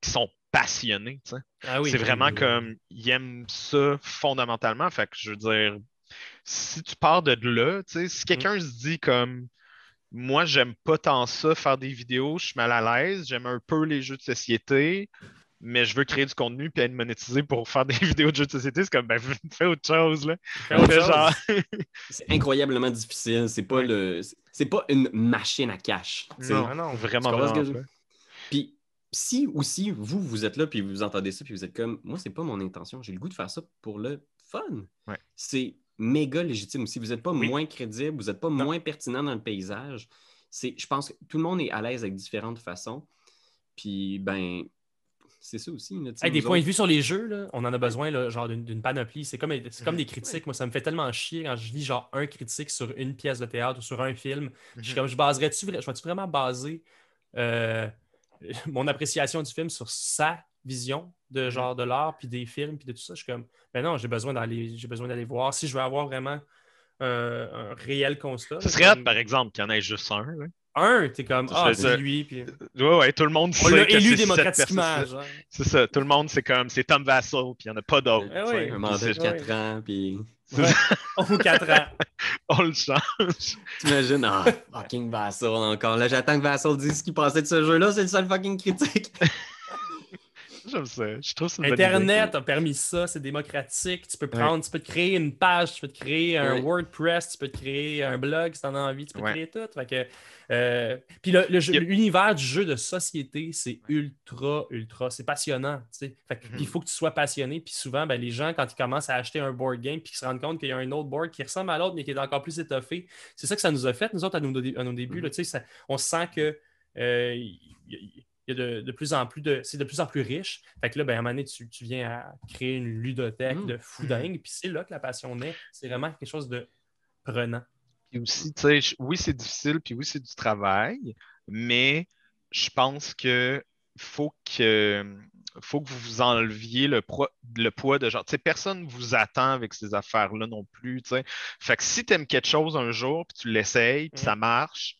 qui sont passionnés. tu sais. Ah oui, c'est vraiment oui, comme ils aiment ça fondamentalement. Fait que je veux dire, si tu pars de là, tu sais, si quelqu'un se dit comme moi, j'aime pas tant ça, faire des vidéos, je suis mal à l'aise, j'aime un peu les jeux de société, mais je veux créer du contenu puis être monétisé pour faire des vidéos de jeux de société, c'est comme ben fais autre chose là. Fais autre Fais chose. genre- C'est incroyablement difficile. C'est pas Ouais. le. c'est- pas une machine à cash. Non, non, vraiment, pas. Si aussi vous, vous êtes là, puis vous entendez ça, puis vous êtes comme, moi, c'est pas mon intention. J'ai le goût de faire ça pour le fun. Ouais. C'est méga légitime aussi. Vous n'êtes pas Oui. moins crédible, vous n'êtes pas Non. moins pertinent dans le paysage. C'est, je pense que tout le monde est à l'aise avec différentes façons. Puis, ben, c'est ça aussi. là, Hey, des points de vue sur les jeux, là, on en a besoin, là, genre d'une panoplie. C'est comme, comme des critiques. Moi, ça me fait tellement chier quand je lis genre un critique sur une pièce de théâtre ou sur un film. Je suis Mhm. comme, je baserais-tu, je vais-tu vraiment baser euh, mon appréciation du film sur sa vision de Mhm. genre de l'art, puis des films, puis de tout ça? Je suis comme, ben non, j'ai besoin d'aller, j'ai besoin d'aller voir. Si je veux avoir vraiment euh, un réel constat. Ce serait hâte, comme- par exemple, qu'il y en ait juste un. là. Un, t'es comme, ah, c'est lui, puis Ouais, ouais, tout le monde on sait l'a que c'est élu démocratiquement. C'est ça, tout le monde, c'est comme, c'est Tom Vassell, puis il n'y en a pas d'autres. Eh. Un mandat de C'est- 4 ans, puis Ouais. Ou 4 ans. On le change. t'imagines, ah, fucking Vassal encore. Là, j'attends que Vassal dise ce qu'il pensait de ce jeu-là. C'est le seul fucking critique. J'aime ça. Je trouve. Internet a permis ça, c'est démocratique. Tu peux prendre, tu peux te créer une page, tu peux te créer un Ouais. WordPress, tu peux te créer un blog si tu en as envie, tu peux Ouais. créer tout. Fait que, euh, puis le- le l'univers du jeu de société, c'est ultra, ultra, c'est passionnant. tu sais. Fait que, Mhm. Il faut que tu sois passionné. Puis souvent, ben, les gens, quand ils commencent à acheter un board game, puis qu'ils se rendent compte qu'il y a un autre board qui ressemble à l'autre, mais qui est encore plus étoffé, c'est ça que ça nous a fait, nous autres, à nos, à nos débuts. Là, tu sais, ça- on sent que euh, y, il y a de, de plus en plus de. C'est de plus en plus riche. Fait que là, ben, à un moment donné, tu, tu viens à créer une ludothèque Mhm. de fou dingue. Puis c'est là que la passion naît. C'est vraiment quelque chose de prenant. Puis aussi, tu sais, oui, c'est difficile, puis oui, c'est du travail, mais je pense que faut que faut que vous vous enleviez le, pro- le poids de genre, tu sais, personne vous attend avec ces affaires-là non plus, tu sais. Fait que si tu aimes quelque chose un jour, puis tu l'essayes, puis Mm. ça marche,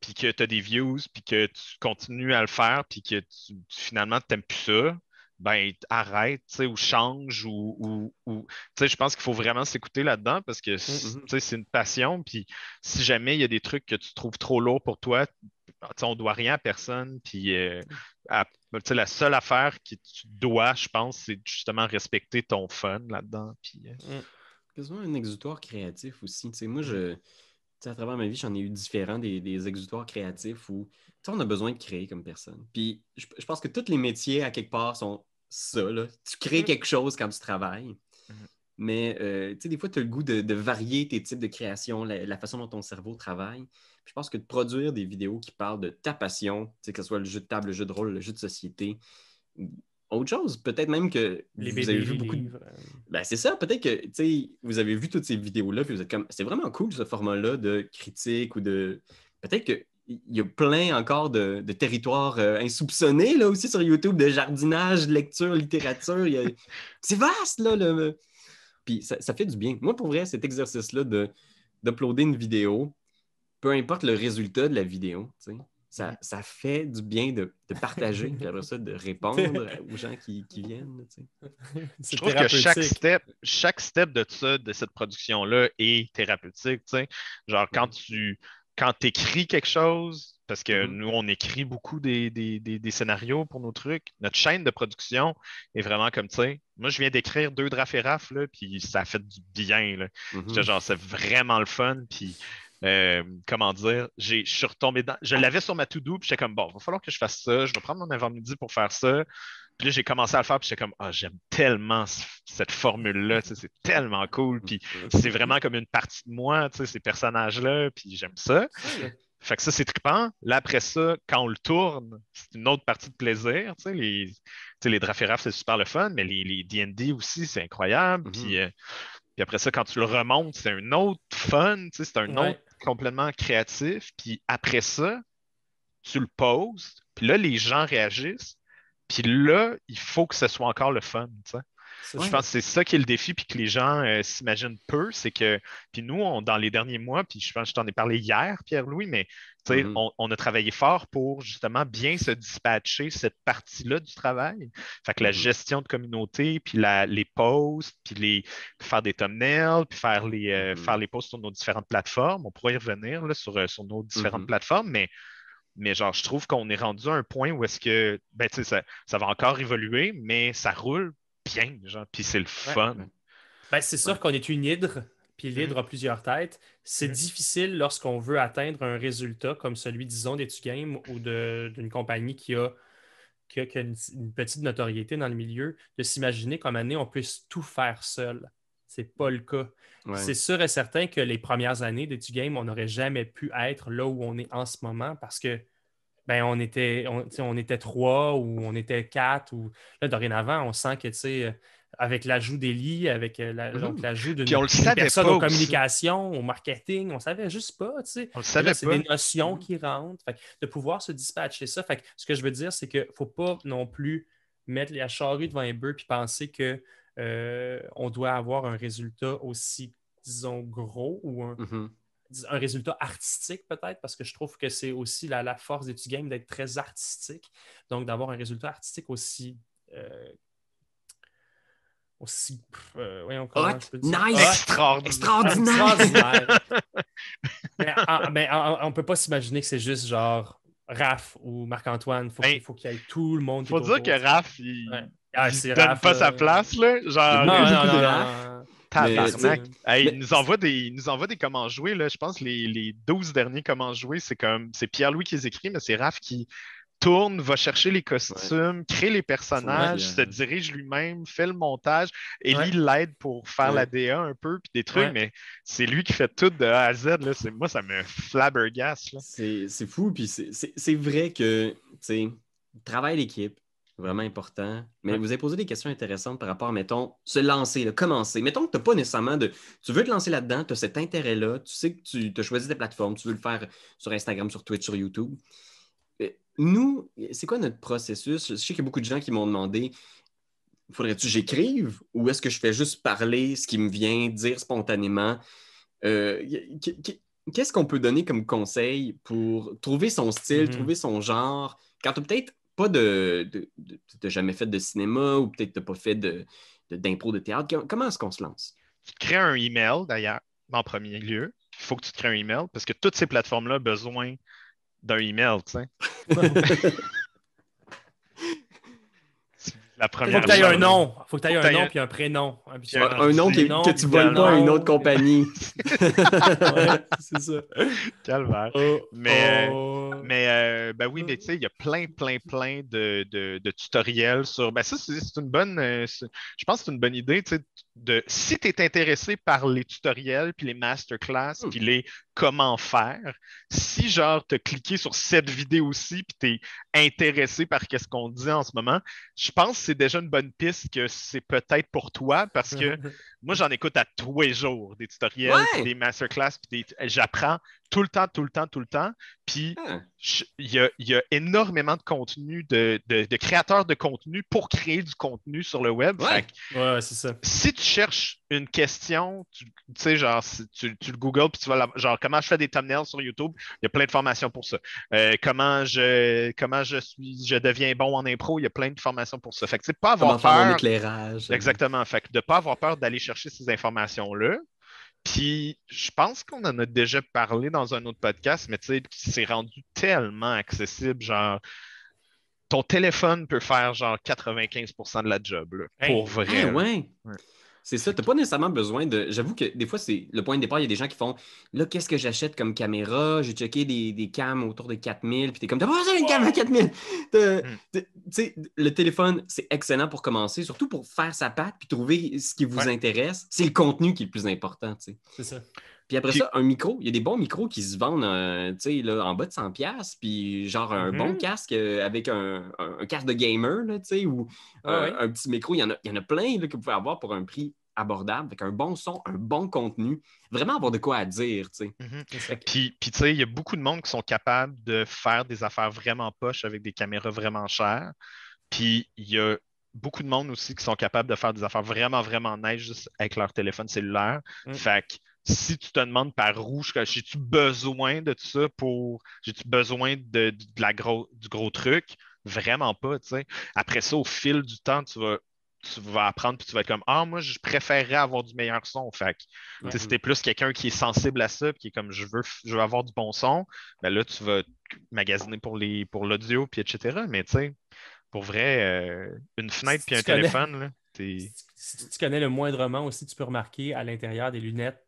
puis que tu as des views, puis que tu continues à le faire, puis que tu, finalement, tu n'aimes plus ça, ben arrête, tu sais, ou change, ou, ou- ou- tu sais, je pense qu'il faut vraiment s'écouter là-dedans parce que, tu sais, c'est une passion, puis si jamais il y a des trucs que tu trouves trop lourds pour toi, on ne doit rien à personne. Puis euh, la seule affaire que tu dois, je pense, c'est justement respecter ton fun là-dedans. Puis, euh, mm. un exutoire créatif aussi. moi, je, à travers ma vie, j'en ai eu différents des, des exutoires créatifs où on a besoin de créer comme personne. Puis je, pense que tous les métiers, à quelque part, sont ça. Tu crées mm. quelque chose quand tu travailles. Mm. Mais euh, tu sais, des fois, tu as le goût de, varier tes types de création, la, façon dont ton cerveau travaille. je pense que de produire des vidéos qui parlent de ta passion, que ce soit le jeu de table, le jeu de rôle, le jeu de société, autre chose, peut-être même que les vous avez vu beaucoup de... Euh. Ben, c'est ça, peut-être que vous avez vu toutes ces vidéos-là, puis vous êtes comme, c'est vraiment cool ce format-là de critique ou de. Peut-être qu'il y a plein encore de, territoires euh, insoupçonnés là aussi sur YouTube, de jardinage, lecture, littérature. C'est vaste, là. Le... Puis ça, fait du bien. Moi, pour vrai, cet exercice-là d'uploader une vidéo, peu importe le résultat de la vidéo, ça, ça, fait du bien de, partager, puis après ça, de répondre aux gens qui, viennent. Je trouve que chaque step, chaque step de ça, de cette production-là est thérapeutique. Genre, quand tu quand écris quelque chose, parce que mm-hmm. nous, on écrit beaucoup des, scénarios pour nos trucs, notre chaîne de production est vraiment comme, tu sais, moi, je viens d'écrire deux drafts et là, puis ça fait du bien. Là. Mm-hmm. Genre, c'est vraiment le fun, puis euh, comment dire, je suis retombé dans. Je l'avais sur ma to-do, puis j'étais comme, bon, il va falloir que je fasse ça, je vais prendre mon avant-midi pour faire ça. Puis là, j'ai commencé à le faire, puis j'étais comme, ah, j'aime tellement cette formule-là, c'est tellement cool, puis c'est vraiment comme une partie de moi, ces personnages-là, puis j'aime ça. Fait que ça, c'est trippant. Là, après ça, quand on le tourne, c'est une autre partie de plaisir. Les, les c'est super le fun, mais les D&D aussi, c'est incroyable. Mm-hmm. Puis, euh, puis, après ça, quand tu le remontes, c'est un autre fun, c'est un autre complètement créatif. Puis après ça, tu le poses, puis là, les gens réagissent. Puis là, il faut que ce soit encore le fun. Je pense que c'est ça qui est le défi, puis que les gens euh, s'imaginent peu, c'est que, puis nous, on, dans les derniers mois, puis je pense que je t'en ai parlé hier, Pierre-Louis, mais mm-hmm. on, a travaillé fort pour justement bien se dispatcher cette partie-là du travail. Fait que la mm-hmm. gestion de communauté, puis les posts, puis les, faire des thumbnails, puis faire les, euh, mm-hmm. faire les posts sur nos différentes plateformes. On pourrait y revenir là, sur, euh, sur nos différentes plateformes, mais mais genre, je trouve qu'on est rendu à un point où est-ce que, ben, ça, ça va encore évoluer, mais ça roule bien, genre, puis c'est le fun. Ben, c'est sûr qu'on est une hydre, puis l'hydre mm. a plusieurs têtes. C'est mm. difficile lorsqu'on veut atteindre un résultat comme celui, disons, d'EtuGame ou d'une compagnie qui a, qui a, une, petite notoriété dans le milieu, de s'imaginer comme année on puisse tout faire seul. C'est pas le cas. C'est sûr et certain que les premières années d'EtuGame, on n'aurait jamais pu être là où on est en ce moment parce que ben, on était, on, était trois ou on était quatre. Ou... Là, dorénavant, on sent que, tu sais, avec l'ajout des lits, avec euh, mhm. l'ajout d'une personne en communication, au marketing, on savait juste pas, tu sais. On savait C'est des notions mhm. qui rentrent. de pouvoir se dispatcher ça. Fait ce que je veux dire, c'est qu'il ne faut pas non plus mettre la charrue devant un bœuf et penser qu'on euh, doit avoir un résultat aussi, disons, gros ou un, mhm un résultat artistique peut-être, parce que je trouve que c'est aussi la, force des game d'être très artistique. Donc, d'avoir un résultat artistique aussi. Euh, aussi. Euh, nice! Extraordinaire! mais, on ne peut pas s'imaginer que c'est juste genre Raph ou Marc-Antoine. Faut, il faut qu'il y ait tout le monde. Il faut dire que Raph, il, ah, donne pas sa euh, place. Là. Genre, non, non, non, il, nous envoie des, nous envoie des comment jouer. Là. Je pense que les, les 12 derniers comment jouer, c'est comme c'est Pierre-Louis qui les écrit, mais c'est Raph qui tourne, va chercher les costumes, crée les personnages, se dirige lui-même, fait le montage. et lui l'aide pour faire la DA un peu, puis des trucs, mais c'est lui qui fait tout de A à Z. Là. Moi, ça me flabbergasse. C'est fou, puis c'est vrai que, tu travail d'équipe, vraiment important. Mais vous avez posé des questions intéressantes par rapport, mettons, se lancer, là, commencer. Mettons que tu n'as pas nécessairement de. Tu veux te lancer là-dedans, tu as cet intérêt-là, tu sais que tu as choisi des plateformes, tu veux le faire sur Instagram, sur Twitch, sur YouTube. Euh, nous, c'est quoi notre processus? Je sais qu'il y a beaucoup de gens qui m'ont demandé faudrait-tu que j'écrive ou est-ce que je fais juste parler ce qui me vient, dire spontanément? Euh, qu'est-ce qu'on peut donner comme conseil pour trouver son style, mm-hmm. trouver son genre? Quand tu peut-être pas de. de, jamais fait de cinéma ou peut-être tu n'as pas fait d'impro de, de, théâtre. Comment est-ce qu'on se lance? Tu te crées un email d'ailleurs, en premier lieu. Il faut que tu te crées un email parce que toutes ces plateformes-là ont besoin d'un email, tu sais. La Faut première que tu aies un nom. Faut que tu aies Faut un nom puis un prénom. Un, nom que tu voles pas à une autre compagnie. Ouais, c'est ça. Calvaire. Oh, Mais- oh. Mais euh, ben oui, mais tu sais, il y a plein, plein, plein de, de- de tutoriels sur. Ben ça, c'est une bonne. euh, je pense que c'est une bonne idée, tu sais, de si tu es intéressé par les tutoriels, puis les masterclass, puis les comment faire, si genre tu as cliqué sur cette vidéo-ci, puis tu es intéressé par ce qu'on dit en ce moment, je pense que c'est déjà une bonne piste que c'est peut-être pour toi parce que moi, j'en écoute à tous les jours des tutoriels, Ouais. puis des masterclass, puis des- j'apprends tout le temps, tout le temps, tout le temps. Puis Ah. il y a, il y a énormément de contenu, de, de- de créateurs de contenu pour créer du contenu sur le web. Ouais. Fait que Ouais, ouais, c'est ça. si tu cherches une question, tu sais, genre, si tu, tu le googles, puis tu vas la- genre, comment je fais des thumbnails sur YouTube, il y a plein de formations pour ça. Euh, comment je, comment je suis, je deviens bon en impro, il y a plein de formations pour ça. Fait que, tu sais, pas Comment avoir faire mon peur. éclairage. Exactement. Fait que de ne pas avoir peur d'aller chercher ces informations-là. Puis, je pense qu'on en a déjà parlé dans un autre podcast, mais tu sais, c'est rendu tellement accessible. Genre, ton téléphone peut faire genre 95% de la job, là, Hey. pour vrai. Là. ouais. C'est ça, t'as pas nécessairement besoin de. J'avoue que des fois, c'est le point de départ, il y a des gens qui font là, qu'est-ce que j'achète comme caméra? J'ai checké des, des cams autour de 4000, puis t'es comme t'as pas besoin d'une cam à 4000. T'as- Mm. t'as- Tu sais, le téléphone, c'est excellent pour commencer, surtout pour faire sa patte puis trouver ce qui vous Ouais. intéresse. C'est le contenu qui est le plus important, tu. C'est ça. Puis après Puis- ça, un micro, il y a des bons micros qui se vendent euh, tu là, en bas de 100$, piastres, puis genre un bon casque euh, avec un, un- un casque de gamer, là, tu ou euh, ouais. un petit micro. Il y en a, il y en a plein là, que vous pouvez avoir pour un prix abordable, avec un bon son, un bon contenu. Vraiment avoir de quoi à dire, tu. Mhm. Ça. Puis, puis tu sais, il y a beaucoup de monde qui sont capables de faire des affaires vraiment poches avec des caméras vraiment chères. Puis, il y a beaucoup de monde aussi qui sont capables de faire des affaires vraiment, vraiment nice juste avec leur téléphone cellulaire. Mm. Fait que si tu te demandes par où, j'ai-tu besoin de ça pour. J'ai-tu besoin de, de la gros, du gros truc? Vraiment pas, tu sais. Après ça, au fil du temps, tu vas. Tu vas apprendre puis tu vas être comme Ah, moi, je préférerais avoir du meilleur son. Fait que si t'es plus quelqu'un qui est sensible à ça, puis qui est comme je veux, je veux avoir du bon son, ben là, tu vas magasiner pour les pour l'audio, puis etc. Mais tu sais, pour vrai, euh, une fenêtre puis un connais- téléphone, là, t'es. Si tu connais le moindrement aussi, tu peux remarquer à l'intérieur des lunettes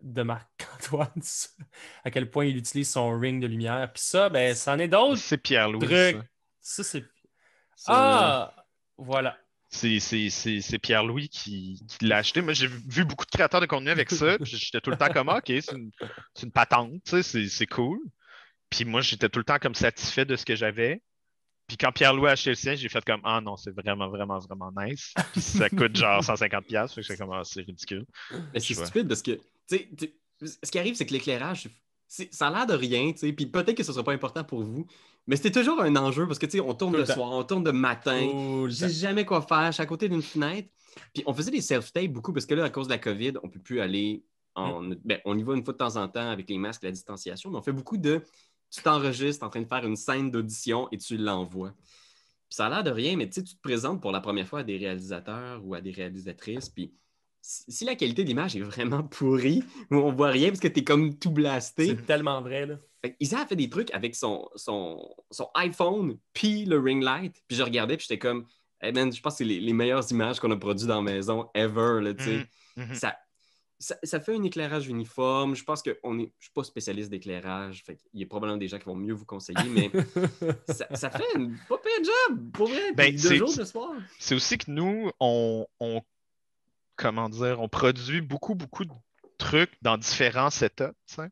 de Marc-Antoine à quel point il utilise son ring de lumière. Puis ça, ben, c'en est d'autres C'est Pierre-Louis. ça. Ça, c'est. Ah! Voilà. C'est, c'est, c'est, c'est Pierre-Louis qui, qui l'a acheté. Moi, j'ai vu beaucoup de créateurs de contenu avec ça. j'étais tout le temps comme, OK, c'est une, c'est une patente, c'est, c'est cool. Puis moi, j'étais tout le temps comme satisfait de ce que j'avais. Puis quand Pierre-Louis a acheté le sien, j'ai fait comme, ah non, c'est vraiment, vraiment, vraiment nice. Puis ça coûte genre 150$. piastres, Fait que j'étais comme, ah, c'est ridicule. Mais c'est stupide parce que, tu sais, tu- ce qui arrive, c'est que l'éclairage, c'est- ça a l'air de rien, tu sais, puis peut-être que ce ne sera pas important pour vous, mais c'était toujours un enjeu parce que, tu sais, on tourne Tout le temps. soir, on tourne de matin, je sais jamais quoi faire, je suis à côté d'une fenêtre. Puis on faisait des self-tapes beaucoup parce que là, à cause de la COVID, on ne peut plus aller en. Ben, on y va une fois de temps en temps avec les masques la distanciation, mais on fait beaucoup de. Tu t'enregistres en train de faire une scène d'audition et tu l'envoies. Puis ça a l'air de rien, mais tu sais, tu te présentes pour la première fois à des réalisateurs ou à des réalisatrices, puis si la qualité d'image est vraiment pourrie, ou on voit rien parce que tu es comme tout blasté, C'est tellement vrai, là. Fait Isa a fait des trucs avec son, son, son iPhone puis le ring light. Puis je regardais puis j'étais comme, hey man, je pense que c'est les, les meilleures images qu'on a produites dans la maison ever. Là, tu sais. Mhm, mhm. ça, ça, ça fait un éclairage uniforme. Je pense que on est, je suis pas spécialiste d'éclairage. Fait il y a probablement des gens qui vont mieux vous conseiller, mais ça, ça fait une pas pire job, pour vrai. Ben, deux jours le soir. C'est aussi que nous, on, on- comment dire, on produit beaucoup, beaucoup de trucs dans différents setups. tu sais.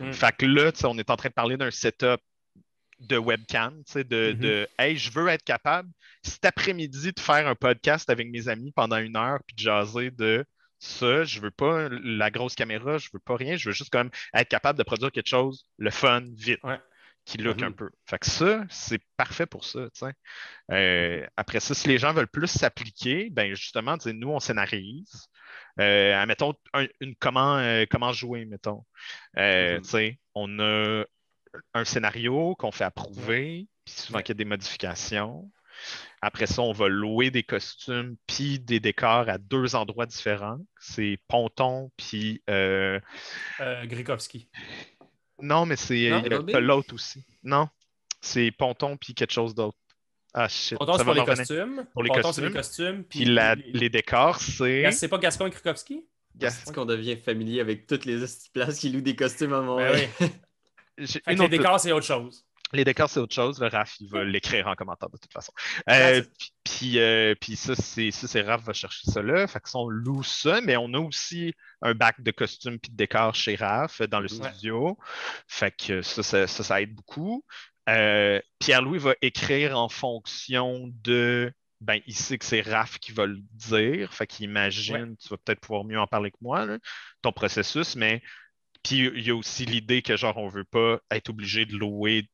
Mm. Fait que là, on est en train de parler d'un setup de webcam, tu sais, de, Mhm. de Hey, je veux être capable cet après-midi de faire un podcast avec mes amis pendant une heure puis de jaser de ça. Je veux pas la grosse caméra, je veux pas rien, je veux juste comme être capable de produire quelque chose, le fun, vite. Ouais. Qui look Mhm. un peu. Fait que ça, c'est parfait pour ça. Euh, après ça, si les gens veulent plus s'appliquer, ben justement, nous, on scénarise. Euh, admettons, un- une, comment, euh, comment jouer, mettons. Mhm. on a un scénario qu'on fait approuver, puis souvent qu'il y a des modifications. Après ça, on va louer des costumes puis des décors à deux endroits différents. C'est Ponton puis euh, Euh, Grikowski. Non, mais c'est l'autre aussi. Non, c'est Ponton puis quelque chose d'autre. Ah shit. Ponton, ça c'est va pour les costumes. Pour les Ponton, c'est les costumes. Puis la- les décors, c'est. C'est pas Gascon et Krukowski? Est-ce qu'on devient familier avec toutes les places qui louent des costumes à Ben Montréal? oui. J'ai Fait que une les décors, c'est autre chose. Les décors, c'est autre chose. Le Raph, il va l'écrire en commentaire de toute façon. Euh, puis- euh, puis ça, c'est ça, c'est Raph va chercher ça là. Fait que ça, on loue ça, mais on a aussi un bac de costumes puis de décors chez Raph euh, dans le Ouais. studio. Fait que ça, ça, ça, ça aide beaucoup. Euh, Pierre-Louis va écrire en fonction de. Ben, il sait que c'est Raph qui va le dire. Fait qu'il imagine, tu vas peut-être pouvoir mieux en parler que moi, là, ton processus, mais puis il y a aussi l'idée que genre on veut pas être obligé de louer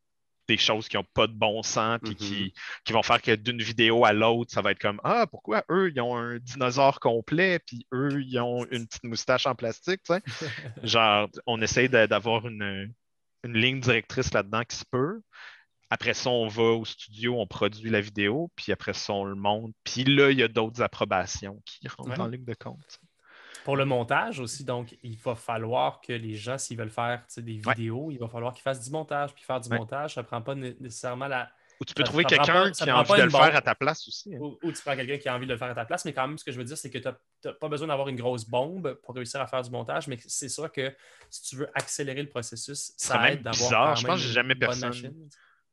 des choses qui n'ont pas de bon sens puis qui, qui vont faire que d'une vidéo à l'autre, ça va être comme Ah, pourquoi eux, ils ont un dinosaure complet, puis eux, ils ont une petite moustache en plastique, tu sais? Genre, on essaye d'avoir une, une ligne directrice là-dedans qui se peut. Après ça, on va au studio, on produit la vidéo, puis après ça, on le monte. Puis là, il y a d'autres approbations qui rentrent Ouais. en ligne de compte. Pour le montage aussi, donc, il va falloir que les gens, s'ils veulent faire des Ouais. vidéos, il va falloir qu'ils fassent du montage. Puis faire du Ouais. montage, ça ne prend pas né- nécessairement la. Ou tu peux Ça- trouver quelqu'un qui a envie de le faire à ta place aussi. hein. Ou, ou tu prends quelqu'un qui a envie de le faire à ta place, mais quand même, ce que je veux dire, c'est que tu n'as pas besoin d'avoir une grosse bombe pour réussir à faire du montage, mais c'est sûr que si tu veux accélérer le processus, ça aide d'avoir. bizarre. quand Je pense que j'ai jamais personne-.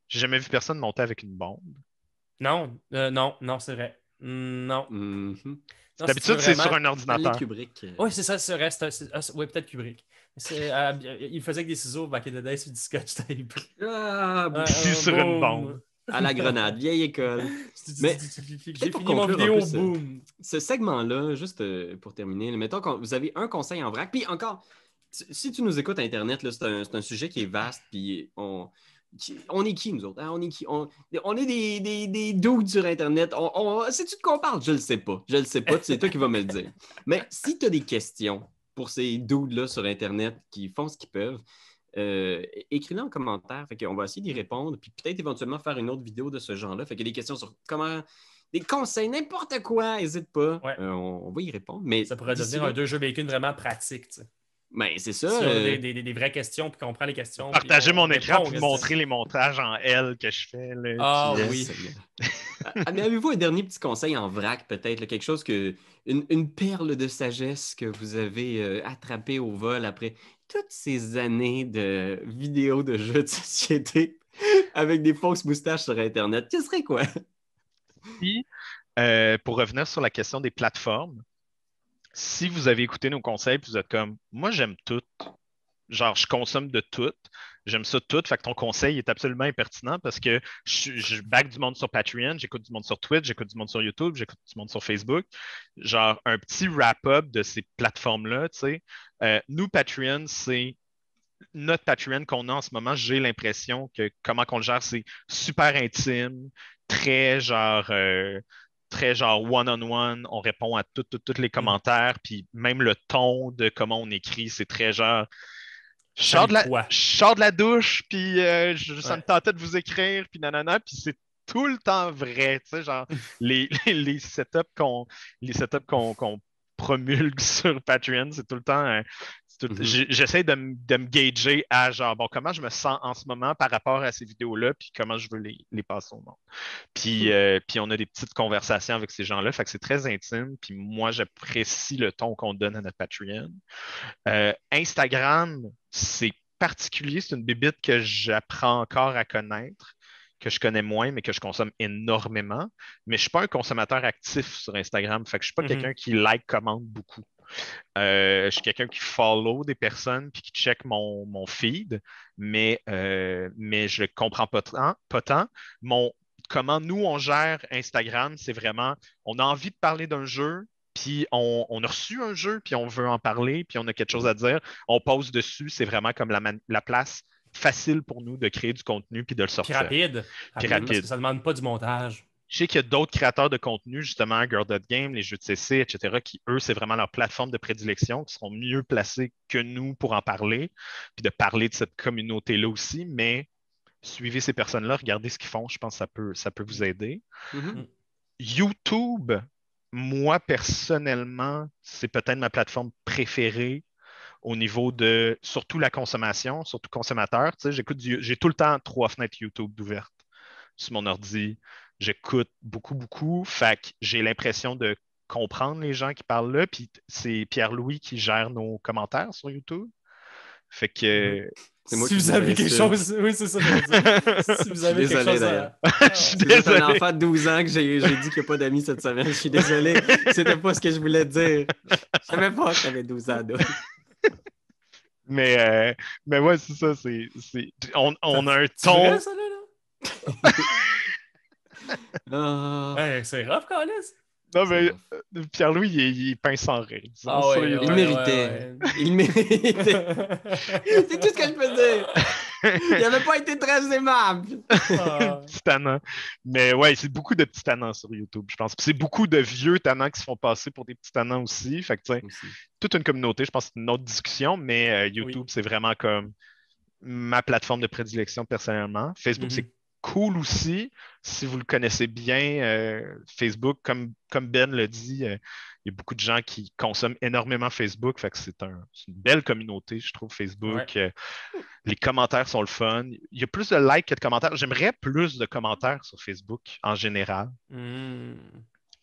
J'ai jamais vu personne monter avec une bombe. Non, euh, non, non, c'est vrai. Non. Mhm. Non, D'habitude, c'est sur un ordinateur. Kubrick. euh, Oui, c'est ça, ah, c'est- Oui, peut-être Kubrick. C'est, euh, il faisait avec des ciseaux back in the day sur du scotch tape. Ah, Euh, Puis sur une bombe. à la grenade, vieille école. Mais- J'ai fini mon vidéo, peu ce- segment-là, juste euh, pour terminer, mettons que vous avez un conseil en vrac, puis encore, si tu nous écoutes à Internet, là, c'est un, c'est un sujet qui est vaste, puis on, on est qui, nous autres? hein? On est qui? On, on est des, des, des dudes sur Internet. On, on, Sais-tu de quoi on parle? Je le sais pas. Je le sais pas, c'est toi qui vas me le dire. Mais si tu as des questions pour ces dudes-là sur Internet qui font ce qu'ils peuvent, euh, écris-les en commentaire. Fait qu'on va essayer d'y répondre, puis peut-être éventuellement faire une autre vidéo de ce genre-là. Fait a des questions sur comment des conseils, n'importe quoi, n'hésite pas. Ouais. Euh, on, on va y répondre. Mais Ça pourrait devenir un deux jeux bacon vraiment pratique. Ben, c'est ça. Sur euh, des, des- des- des vraies questions, puis qu'on prend les questions. puis Partager on mon écran questions. montrer les montages en L que je fais. là, Ah puis, euh, oui. Ah, mais avez-vous un dernier petit conseil en vrac, peut-être, quelque chose que. Une, une perle de sagesse que vous avez euh, attrapée au vol après toutes ces années de vidéos de jeux de société avec des fausses moustaches sur Internet. Ce serait quoi? Puis, euh, pour revenir sur la question des plateformes, si vous avez écouté nos conseils, puis vous êtes comme, moi j'aime tout, genre je consomme de tout, j'aime ça tout, fait que ton conseil est absolument impertinent parce que je, je du monde sur Patreon, j'écoute du monde sur Twitch, j'écoute du monde sur YouTube, j'écoute du monde sur Facebook. Genre un petit wrap-up de ces plateformes-là, tu sais. Euh, nous, Patreon, c'est notre Patreon qu'on a en ce moment, j'ai l'impression que comment qu'on le gère, c'est super intime, très genre euh, très genre one-on-one, on répond à tous les commentaires, puis même le ton de comment on écrit, c'est très genre je sors de la, je de la douche, puis euh, je- ça Ouais. me tentait de vous écrire, puis nanana, puis c'est tout le temps vrai, tu sais, genre les, les, les setups qu'on promulgue sur Patreon, c'est tout le temps euh, tout- Mhm. j'ai- j'essaie de, me- de me gager à genre bon comment je me sens en ce moment par rapport à ces vidéos-là, puis comment je veux les, les passer au monde. Puis, euh, puis on a des petites conversations avec ces gens-là, fait que c'est très intime, puis moi j'apprécie le ton qu'on donne à notre Patreon. Euh, Instagram, c'est particulier, c'est une bibite que j'apprends encore à connaître, que je connais moins, mais que je consomme énormément. Mais je ne suis pas un consommateur actif sur Instagram, fait que je ne suis pas Mhm. quelqu'un qui like, commente beaucoup. Euh, je suis quelqu'un qui follow des personnes puis qui check mon, mon feed, mais, euh, mais je ne comprends pas tant, pas tant. Mon, comment nous, on gère Instagram, c'est vraiment, on a envie de parler d'un jeu, puis on, on a reçu un jeu, puis on veut en parler, puis on a quelque chose à dire, on pose dessus, c'est vraiment comme la, la place facile pour nous de créer du contenu puis de le Puis sortir. rapide. Puis Parce rapide. que ça ne demande pas du montage. Je sais qu'il y a d'autres créateurs de contenu, justement, Girl Game, les jeux de CC, etc., qui, eux, c'est vraiment leur plateforme de prédilection, qui seront mieux placés que nous pour en parler, puis de parler de cette communauté-là aussi. Mais suivez ces personnes-là, regardez ce qu'ils font, je pense que ça peut, ça peut vous aider. Mhm. YouTube, moi, personnellement, c'est peut-être ma plateforme préférée au niveau de surtout la consommation, surtout consommateur. Tu sais, j'écoute j'ai tout le temps trois fenêtres YouTube d'ouvertes sur mon ordi. J'écoute beaucoup, beaucoup. Fait que j'ai l'impression de comprendre les gens qui parlent là. Puis c'est Pierre-Louis qui gère nos commentaires sur YouTube. Fait que. Moi si vous avez quelque chose, oui, c'est ça. si vous avez désolé, quelque chose à... je suis désolé. un enfant de 12 ans que j'ai dit qu'il n'y a pas d'amis cette semaine. Je suis désolé. C'était pas ce que je voulais dire. Je savais pas que tu avais 12 ans. Mais, euh, mais ouais, c'est ça. C'est, on, on a un ton. Vrai, ça, là, là? hey, c'est rough, Carlis. Non, mais euh, Pierre-Louis, il, il, peint sans rire. Ah ouais, il, ouais, méritait. Ouais, il méritait. C'est tout ce que je peux dire. Il n'avait pas été très aimable. Ah. petit tannant. Mais ouais, c'est beaucoup de petits tannants sur YouTube, je pense. c'est beaucoup de vieux tannants qui se font passer pour des petits tannants aussi. Fait que, toute une communauté, je pense que c'est une autre discussion, mais euh, YouTube, c'est vraiment comme ma plateforme de prédilection personnellement. Facebook, mm-hmm. c'est cool aussi, si vous le connaissez bien, euh, Facebook, comme, comme Ben le dit, euh, il y a beaucoup de gens qui consomment énormément Facebook. Fait que c'est un, une belle communauté, je trouve, Facebook. Euh, les commentaires sont le fun. Il y a plus de likes que de commentaires. J'aimerais plus de commentaires sur Facebook en général. Hmm.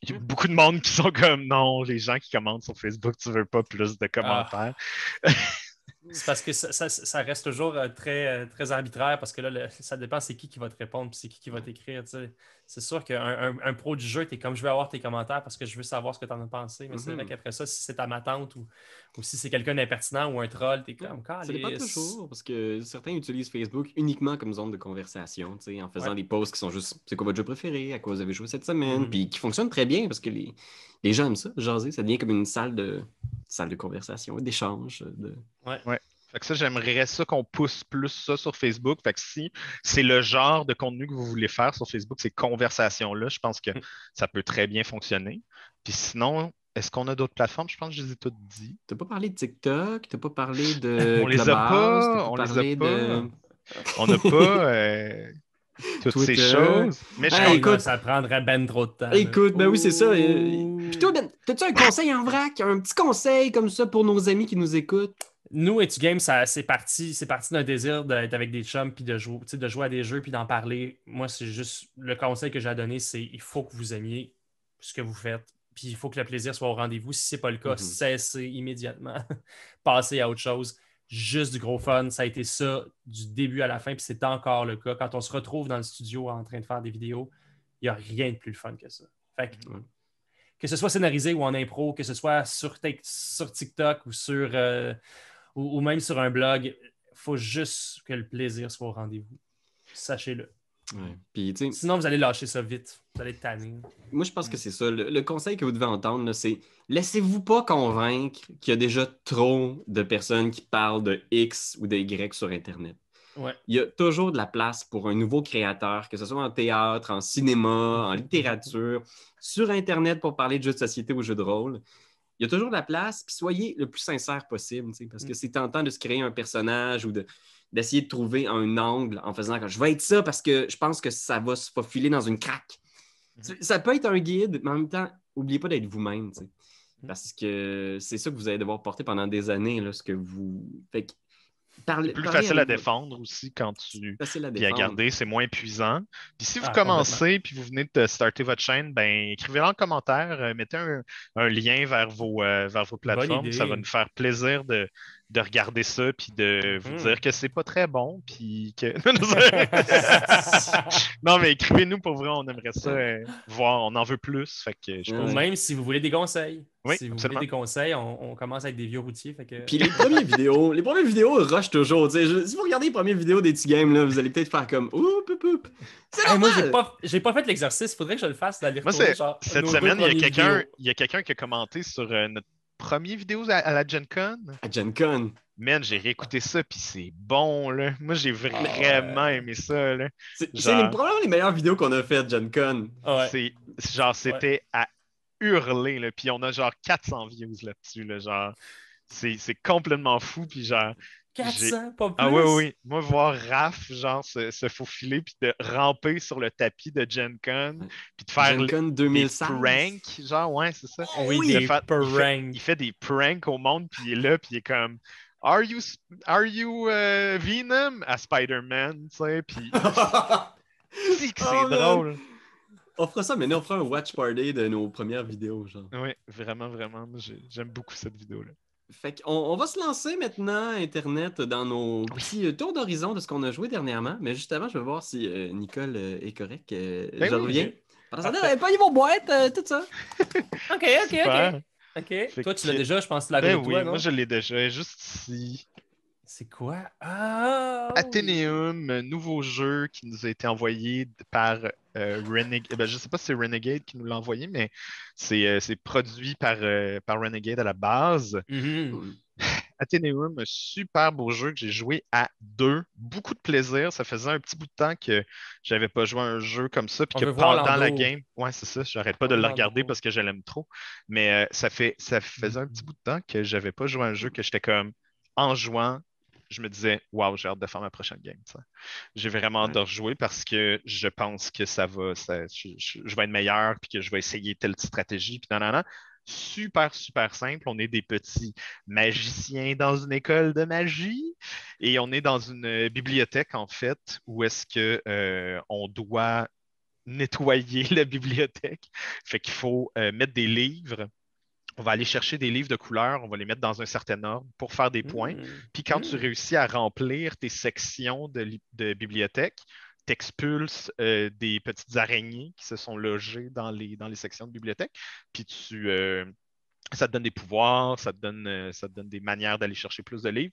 Il y a beaucoup de monde qui sont comme non, les gens qui commentent sur Facebook, tu veux pas plus de commentaires. Ah. C'est parce que ça, reste toujours euh, très, euh, très arbitraire parce que là, ça dépend c'est qui qui va te répondre puis c'est qui qui va t'écrire. C'est sûr qu'un un, pro du jeu, tu es comme je veux avoir tes commentaires parce que je veux savoir ce que tu en as pensé. Mais c'est vrai mm-hmm. qu'après ça, si c'est ta ma tante ou, ou si c'est quelqu'un d'impertinent ou un troll, tu es comme Ça dépend toujours parce que certains utilisent Facebook uniquement comme zone de conversation en faisant des posts qui sont juste c'est quoi votre jeu préféré, à quoi vous avez joué cette semaine, mm-hmm. puis qui fonctionnent très bien parce que les, les gens aiment ça, jaser. Ça devient comme une salle de salle de conversation, d'échange. De... Ouais. ouais. Fait que ça, j'aimerais ça qu'on pousse plus ça sur Facebook. Fait que si c'est le genre de contenu que vous voulez faire sur Facebook, ces conversations-là, je pense que mm. ça peut très bien fonctionner. Puis sinon, est-ce qu'on a d'autres plateformes? Je pense que je les ai toutes dit. Tu n'as pas parlé de TikTok, tu n'as pas parlé de. on les a pas, on les a pas. On n'a pas. Euh, toutes ces choses. Mais je écoute, ça prendrait ben trop de temps. Écoute, ben oui, c'est ça. Puis toi, Ben, as-tu un conseil en vrac? Un petit conseil comme ça pour nos amis qui nous écoutent? Nous, et Game, c'est parti, parti d'un désir d'être avec des chums puis de jouer, de jouer à des jeux puis d'en parler. Moi, c'est juste le conseil que j'ai à donner, c'est il faut que vous aimiez ce que vous faites. Puis il faut que le plaisir soit au rendez-vous. Si ce n'est pas le cas, mm-hmm. cessez immédiatement. Passez à autre chose juste du gros fun. Ça a été ça du début à la fin, puis c'est encore le cas. Quand on se retrouve dans le studio en train de faire des vidéos, il n'y a rien de plus fun que ça. Fait que, ce soit scénarisé ou en impro, que ce soit sur, sur TikTok ou, sur, euh, ou, même sur un blog, il faut juste que le plaisir soit au rendez-vous. Sachez-le. Sinon, vous allez lâcher ça vite. Vous allez tanner. Moi, je pense que c'est ça. Le, conseil que vous devez entendre, c'est laissez-vous pas convaincre qu'il y a déjà trop de personnes qui parlent de X ou de Y sur Internet. Il y a toujours de la place pour un nouveau créateur, que ce soit en théâtre, en cinéma, en littérature, sur Internet pour parler de jeux de société ou jeux de rôle. Il y a toujours de la place, puis soyez le plus sincère possible, parce que mm. c'est tentant de se créer un personnage ou de, d'essayer de trouver un angle en faisant je vais être ça parce que je pense que ça va se faufiler dans une craque. Mhm. Ça peut être un guide, mais en même temps, n'oubliez pas d'être vous-même. Mhm. Parce que c'est ça que vous allez devoir porter pendant des années, là, ce que vous. Fait c'est plus facile à défendre aussi quand tu puis à garder, c'est moins épuisant. Puis si vous ah, commencez puis vous venez de starter votre chaîne, ben écrivez-le en commentaire, euh, mettez un, lien vers vos, euh, vers vos plateformes. Ça va nous faire plaisir de, de regarder ça puis de vous hmm. dire que c'est pas très bon puis que non mais écrivez-nous pour vrai on aimerait ça euh, voir. On en veut plus fait que je pense... même si vous voulez des conseils si vous voulez des conseils on, commence avec des vieux routiers fait que... puis les premières vidéos les premières vidéos rushent toujours si vous regardez les premières vidéos des petits games là vous allez peut-être faire comme oup oup oup c'est moi j'ai pas j'ai pas fait l'exercice faudrait que je le fasse d'aller cette semaine il y a quelqu'un il y a quelqu'un qui a commenté sur euh, notre première vidéo à, la Gen Con. À Gen Con. Man, j'ai réécouté ça, puis c'est bon, là. Moi, j'ai vraiment aimé ça, là. C'est probablement les meilleures vidéos qu'on a faites, Gen Con. C'est genre, c'était à hurler, là. Puis on a genre 400 views là-dessus, là. Genre, c'est complètement fou, puis genre, 400, pas plus. Ah oui, oui. Moi, voir Raph, genre, se, se faufiler puis de ramper sur le tapis de Gen Con, puis de faire Gen des pranks, genre, ouais, c'est ça. oui, des pranks. Il fait, des pranks au monde, puis il est là, puis il est comme Are you, are you euh, Venom? à Spider-Man, tu sais, puis c'est que c'est Oh, man. drôle. On fera ça, mais nous, on fera un watch party de nos premières vidéos, genre. Oui, vraiment, vraiment. J'aime beaucoup cette vidéo-là. Fait qu'on on va se lancer maintenant, Internet, dans nos petits euh, tours d'horizon de ce qu'on a joué dernièrement. Mais juste avant, je vais voir si euh, Nicole euh, est correct. Euh, Ben je oui. reviens. Pendant ce temps, Parfait. euh, pas vos boîtes, euh, tout ça. Ok, ok, Super. ok. Ok. Toi, tu l'as que- déjà, je pense que tu l'avais Ben oui, toi, non? moi je l'ai déjà. Juste ici. C'est quoi? Ah! Athénéum, nouveau jeu qui nous a été envoyé par euh, Renegade. Ben, je ne sais pas si c'est Renegade qui nous l'a envoyé, mais c'est euh, produit par, euh, par Renegade à la base. Athénéum, un super beau jeu que j'ai joué à deux. Beaucoup de plaisir. Ça faisait un petit bout de temps que j'avais pas joué à un jeu comme ça. Puis que pendant la game. Ouais, c'est ça. J'arrête pas de le regarder parce que je l'aime trop. Mais euh, ça, fait, ça faisait un petit bout de temps que j'avais pas joué à un jeu que j'étais comme en jouant. Je me disais, waouh, j'ai hâte de faire ma prochaine game. J'ai vraiment hâte Ouais. de rejouer parce que je pense que ça va, ça- je, je- je vais être meilleur, puis que je vais essayer telle stratégie, puis non, non, non. Super, super simple. On est des petits magiciens dans une école de magie et on est dans une bibliothèque, en fait, où est-ce que euh, on doit nettoyer la bibliothèque. Fait qu'il faut euh, mettre des livres. On va aller chercher des livres de couleur, on va les mettre dans un certain ordre pour faire des points. Mhm. Puis quand tu Mm. réussis à remplir tes sections de, li- de bibliothèque, tu expulses euh, des petites araignées qui se sont logées dans les, dans les sections de bibliothèque. Puis tu, euh, ça te donne des pouvoirs, ça te donne, euh, ça te donne des manières d'aller chercher plus de livres.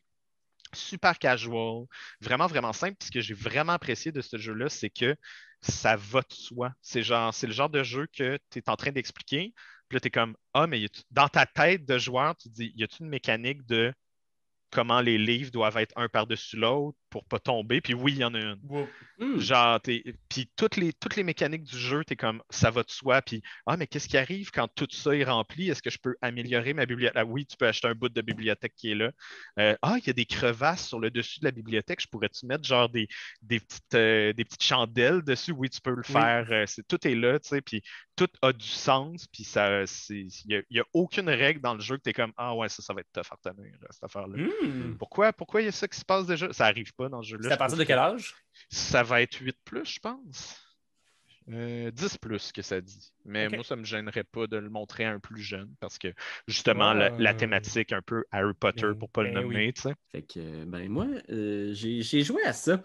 Super casual, vraiment, vraiment simple. Puis ce que j'ai vraiment apprécié de ce jeu-là, c'est que ça va de soi. C'est genre, c'est le genre de jeu que tu es en train d'expliquer. Puis là, tu es comme, ah, mais dans ta tête de joueur, tu dis, y a-t-il une mécanique de comment les livres doivent être un par-dessus l'autre? Pour pas tomber? Puis oui, il y en a une. Whoop. Hmm. Genre, t'es- puis toutes les, toutes les mécaniques du jeu, tu es comme, ça va de soi. Puis, ah, mais qu'est-ce qui arrive quand tout ça est rempli? Est-ce que je peux améliorer ma bibliothèque? Ah, oui, tu peux acheter un bout de bibliothèque qui est là. Euh, ah, il y a des crevasses sur le dessus de la bibliothèque. Je pourrais-tu mettre genre des, des, petites, euh, des petites chandelles dessus? Oui, tu peux le Oui. faire. Euh, c'est, tout est là, tu sais. Puis tout a du sens. Puis ça, c'est, il n'y a, aucune règle dans le jeu que tu es comme, ah ouais, ça, ça va être tough à retenir, cette affaire-là. Mhm. Pourquoi, pourquoi il y a ça qui se passe déjà? Ça arrive pas dans ce jeu-là. C'est à partir de quel âge? ça va être 8 plus, je pense. Euh, 10 plus que ça dit. Mais moi, ça ne me gênerait pas de le montrer à un plus jeune parce que justement, la, Ouais. la thématique un peu Harry Potter Ben- pour pas le ben nommer, oui. tu sais. Fait que, ben moi, euh, j'ai j'ai joué à ça.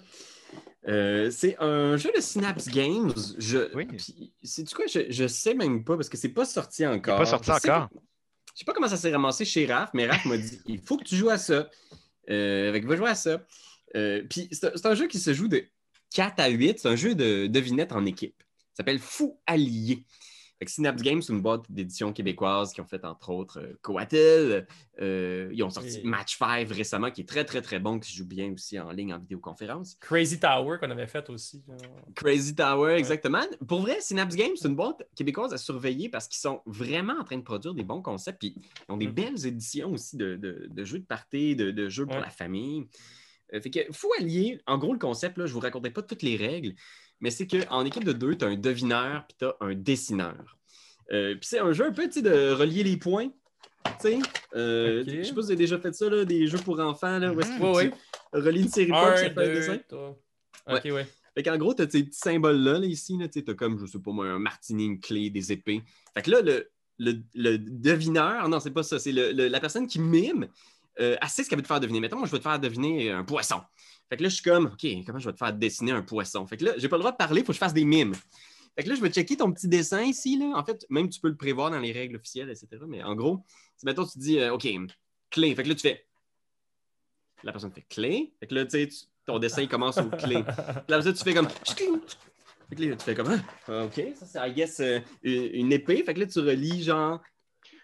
Euh, c'est un jeu de Synapse Games. Je, Oui. puis, sais-tu quoi? Je, je sais même pas parce que c'est pas sorti encore. pas sorti Je sais encore. pas- Je sais pas comment ça s'est ramassé chez Raph, mais Raph m'a dit il faut que tu joues à ça. Euh, fait que va jouer à ça. Euh, puis c'est un jeu qui se joue de 4 à 8. C'est un jeu de devinette en équipe. Ça s'appelle Fou Allié. Fait que Synapse Games, c'est une boîte d'édition québécoise qui ont fait entre autres euh, Coatel. Euh, ils ont sorti Et- Match 5 récemment, qui est très très très bon, qui se joue bien aussi en ligne en vidéoconférence. Crazy Tower qu'on avait fait aussi. là. Crazy Tower, exactement. Pour vrai, Synapse Games, c'est une boîte québécoise à surveiller parce qu'ils sont vraiment en train de produire des bons concepts. Puis ils ont des Mhm. belles éditions aussi de, de- de jeux de party, de, de jeux pour Ouais. la famille. Euh, fait que Fou Allié, en gros, le concept, là, je ne vous racontais pas toutes les règles, mais c'est qu'en équipe de deux, tu as un devineur puis tu as un dessineur. Euh, puis c'est un jeu un peu de relier les points. Tu sais, euh, Ok. Je sais pas si vous avez déjà fait ça, là, des jeux pour enfants, là, où est-ce Mhm. que Ouais, tu une série fait un dessin. trois. Ok, ouais. Fait qu'en gros, tu as ces petits symboles-là, là, ici, là, tu t'as comme, je sais pas moi, un martini, une clé, des épées. Fait que là, le, le, le devineur, non, c'est pas ça, c'est la personne qui mime, euh, sait ce qu'elle veut te faire deviner. Mettons, moi, je veux te faire deviner un poisson. Fait que là, je suis comme, OK, comment je vais te faire dessiner un poisson? Fait que là, j'ai pas le droit de parler, il faut que je fasse des mimes. Fait que là, je vais checker ton petit dessin ici, là. En fait, même tu peux le prévoir dans les règles officielles, etc. Mais en gros, si mettons, tu dis, euh, OK, clé. Fait que là, tu fais. La personne fait clé. Fait que là, tu sais, ton dessin il commence au clé. Puis là, après ça, tu fais comme. Fait que là, tu fais comme. Ah, OK, ça, c'est, I guess, euh, une, épée. Fait que là, tu relis, genre.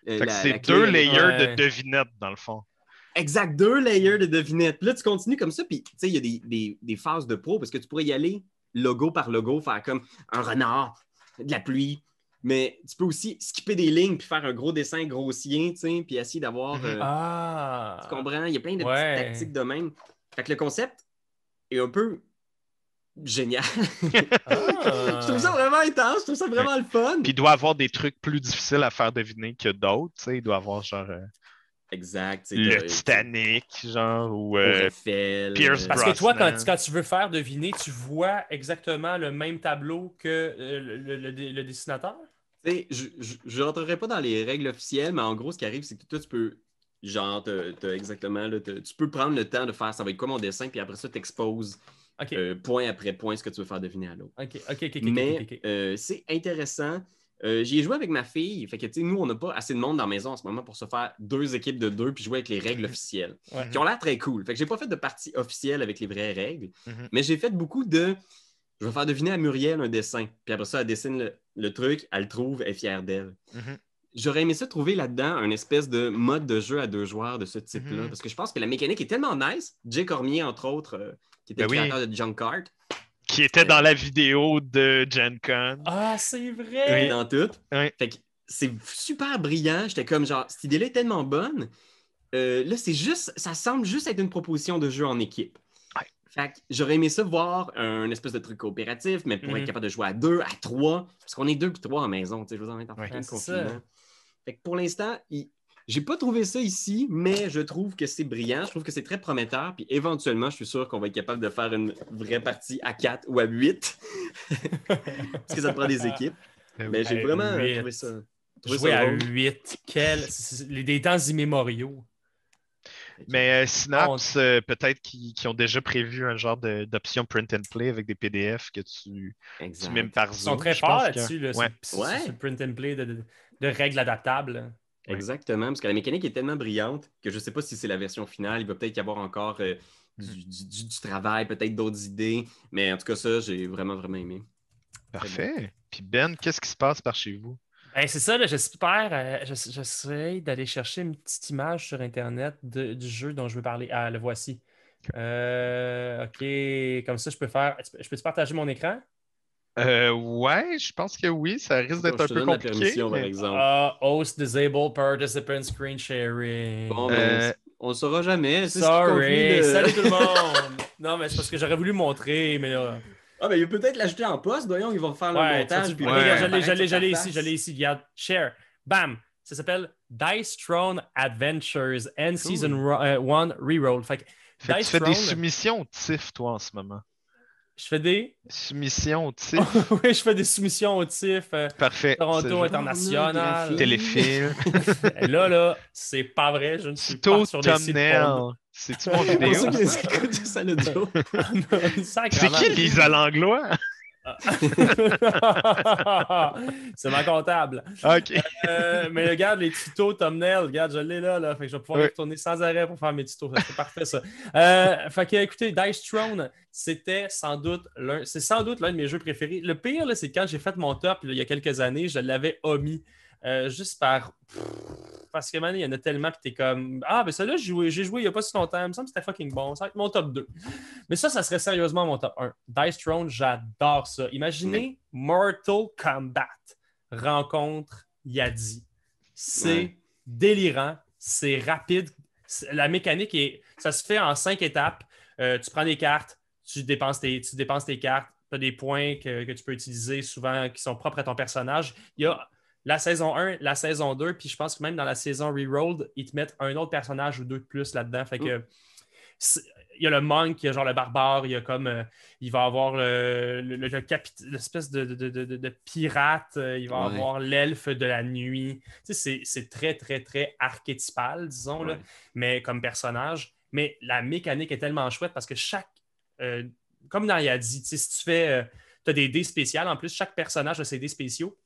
euh, Fait que c'est deux layers Ouais. de devinettes, dans le fond. Exact, deux layers de devinettes. Puis là, tu continues comme ça. Puis, tu sais, il y a des, des- des phases de pro parce que tu pourrais y aller logo par logo, faire comme un renard, de la pluie. Mais tu peux aussi skipper des lignes puis faire un gros dessin grossier, tu sais, puis essayer d'avoir. Mhm. euh, Ah! Tu comprends? Il y a plein de Ouais. petites tactiques de même. Fait que le concept est un peu génial. Ah. je trouve ça vraiment intense, je trouve ça vraiment le fun. Puis il doit avoir des trucs plus difficiles à faire deviner que d'autres. tu sais. Il doit avoir genre. euh, Exact. c'est le de- Titanic, genre, ou euh, Eiffel, Pierce euh, Parce que toi, quand, tu veux faire deviner, tu vois exactement le même tableau que euh, le, le- le- le dessinateur? Tu sais, je ne rentrerai pas dans les règles officielles, mais en gros, ce qui arrive, c'est que toi, tu peux, genre, t'as- t'as exactement, là, tu peux prendre le temps de faire, ça va être quoi mon dessin, puis après ça, tu exposes OK. point après point ce que tu veux faire deviner à l'autre. OK, OK, OK. ok, mais ok, ok. euh, c'est intéressant. Euh, J'y ai joué avec ma fille. Fait que, tu sais, nous, on n'a pas assez de monde dans la maison en ce moment pour se faire deux équipes de deux puis jouer avec les règles officielles. Ouais. Qui ont l'air très cool. Fait que j'ai pas fait de partie officielle avec les vraies règles, Mhm. mais j'ai fait beaucoup de. Je vais faire deviner à Muriel un dessin. Puis après ça, elle dessine le, le truc, elle le trouve, elle est fière d'elle. Mhm. J'aurais aimé ça trouver là-dedans un espèce de mode de jeu à deux joueurs de ce type-là. Mhm. Parce que je pense que la mécanique est tellement nice. Jay Cormier, entre autres, euh, qui était Ben le oui. créateur de Junk Cart, qui était dans la vidéo de Gen Con. Ah, c'est vrai! dans tout. Oui. Fait que c'est super brillant. J'étais comme genre, cette idée-là est tellement bonne. Euh, là, c'est juste, ça semble juste être une proposition de jeu en équipe. Ouais. Fait que j'aurais aimé ça voir un espèce de truc coopératif, mais pour Mhm. être capable de jouer à deux, à trois, parce qu'on est deux puis trois en maison, tu sais, je vous en ai en Ouais. Fait que pour l'instant, il- j'ai pas trouvé ça ici, mais je trouve que c'est brillant, je trouve que c'est très prometteur, puis éventuellement, je suis sûr qu'on va être capable de faire une vraie partie à 4 ou à 8, parce que ça te prend des équipes. Ben Mais j'ai vraiment trouvé ça. trouvé Jouer ça à drôle. 8. Quel... Des temps immémoriaux. Mais euh, Synapse, euh, peut-être qu'ils ont déjà prévu un genre d'option print and play avec des PDF que tu, tu mimes par Ils Zoom. sont très forts que- là-dessus, là, Ouais. print and play de, de- de règles adaptables. Exactement, parce que la mécanique est tellement brillante que je ne sais pas si c'est la version finale. Il va peut-être y avoir encore euh, Mm. du, du- du- travail, peut-être d'autres idées. Mais en tout cas, ça, j'ai vraiment, vraiment aimé. Parfait. Puis Ben, qu'est-ce qui se passe par chez vous? Ben, c'est ça, là, j'espère. euh, j'ess- J'essaie d'aller chercher une petite image sur Internet de- du jeu dont je veux parler. Ah, le voici. Euh, OK, comme ça, je peux faire. Je peux-tu partager mon écran? Euh, ouais, je pense que oui, ça risque d'être un peu donne la compliqué. permission, par mais- exemple. Ah, host disable participant screen sharing. Bon, ben, Euh, on ne saura jamais. Sorry, de- salut tout le monde! non, mais c'est parce que j'aurais voulu montrer, mais là. Ah, ben, il va peut-être l'ajouter en poste. Voyons, ils vont faire le Ouais, montage. tu- puis je ta l'ai face. ici, je l'ai ici, regarde. Share. Bam! Ça s'appelle Dice Throne Adventures End Season 1 Reroll. Fait que Fait que tu Dice fais des Throne. soumissions au TIFF, toi, en ce moment. Je fais des. Soumissions au TIFF. oui, je fais des soumissions au TIFF. euh, Parfait. Toronto International. Téléfilm. là, là, c'est pas vrai. Je ne suis pas sur des sites. C'est-tu mon vidéo? C'est qui Lisa Langlois? c'est ma comptable. Ok. Euh, mais regarde les tutos thumbnail, regarde, je l'ai là, là. Fait que je vais pouvoir Oui. retourner sans arrêt pour faire mes tutos. C'est parfait ça. Euh, fait que écoutez, Dice Throne, c'était sans doute l'un, c'est sans doute l'un de mes jeux préférés. Le pire, là, c'est quand j'ai fait mon top là, il y a quelques années, je l'avais omis. Euh, juste par. Parce que, man, il y en a tellement, puis t'es comme. Ah, ben ça là, j'ai joué, il n'y a pas si longtemps, il me semble que c'était fucking bon. Ça va être mon top 2. Mais ça, ça serait sérieusement mon top 1. Dice Throne, j'adore ça. Imaginez Mortal Kombat rencontre Yadi. C'est délirant, c'est rapide. La mécanique est. Ça se fait en cinq étapes. Euh, tu prends des cartes, tu dépenses tes, tu dépenses tes cartes, tu as des points que, que tu peux utiliser souvent qui sont propres à ton personnage. Il y a la saison 1, la saison 2, puis je pense que même dans la saison Rerolled, ils te mettent un autre personnage ou deux de plus là-dedans. Fait que c'est- il y a le monk, il y a genre le barbare, il y a comme euh, il va avoir le, le- l'espèce de, de- de- pirate, euh, il va Ouais. avoir l'elfe de la nuit. Tu sais, c'est, très, très, très archétypal, disons, là, mais comme personnage. Mais la mécanique est tellement chouette parce que chaque. euh, comme Yadi, tu sais, si tu fais. tu as des dés spéciales, en plus, chaque personnage a ses dés spéciaux.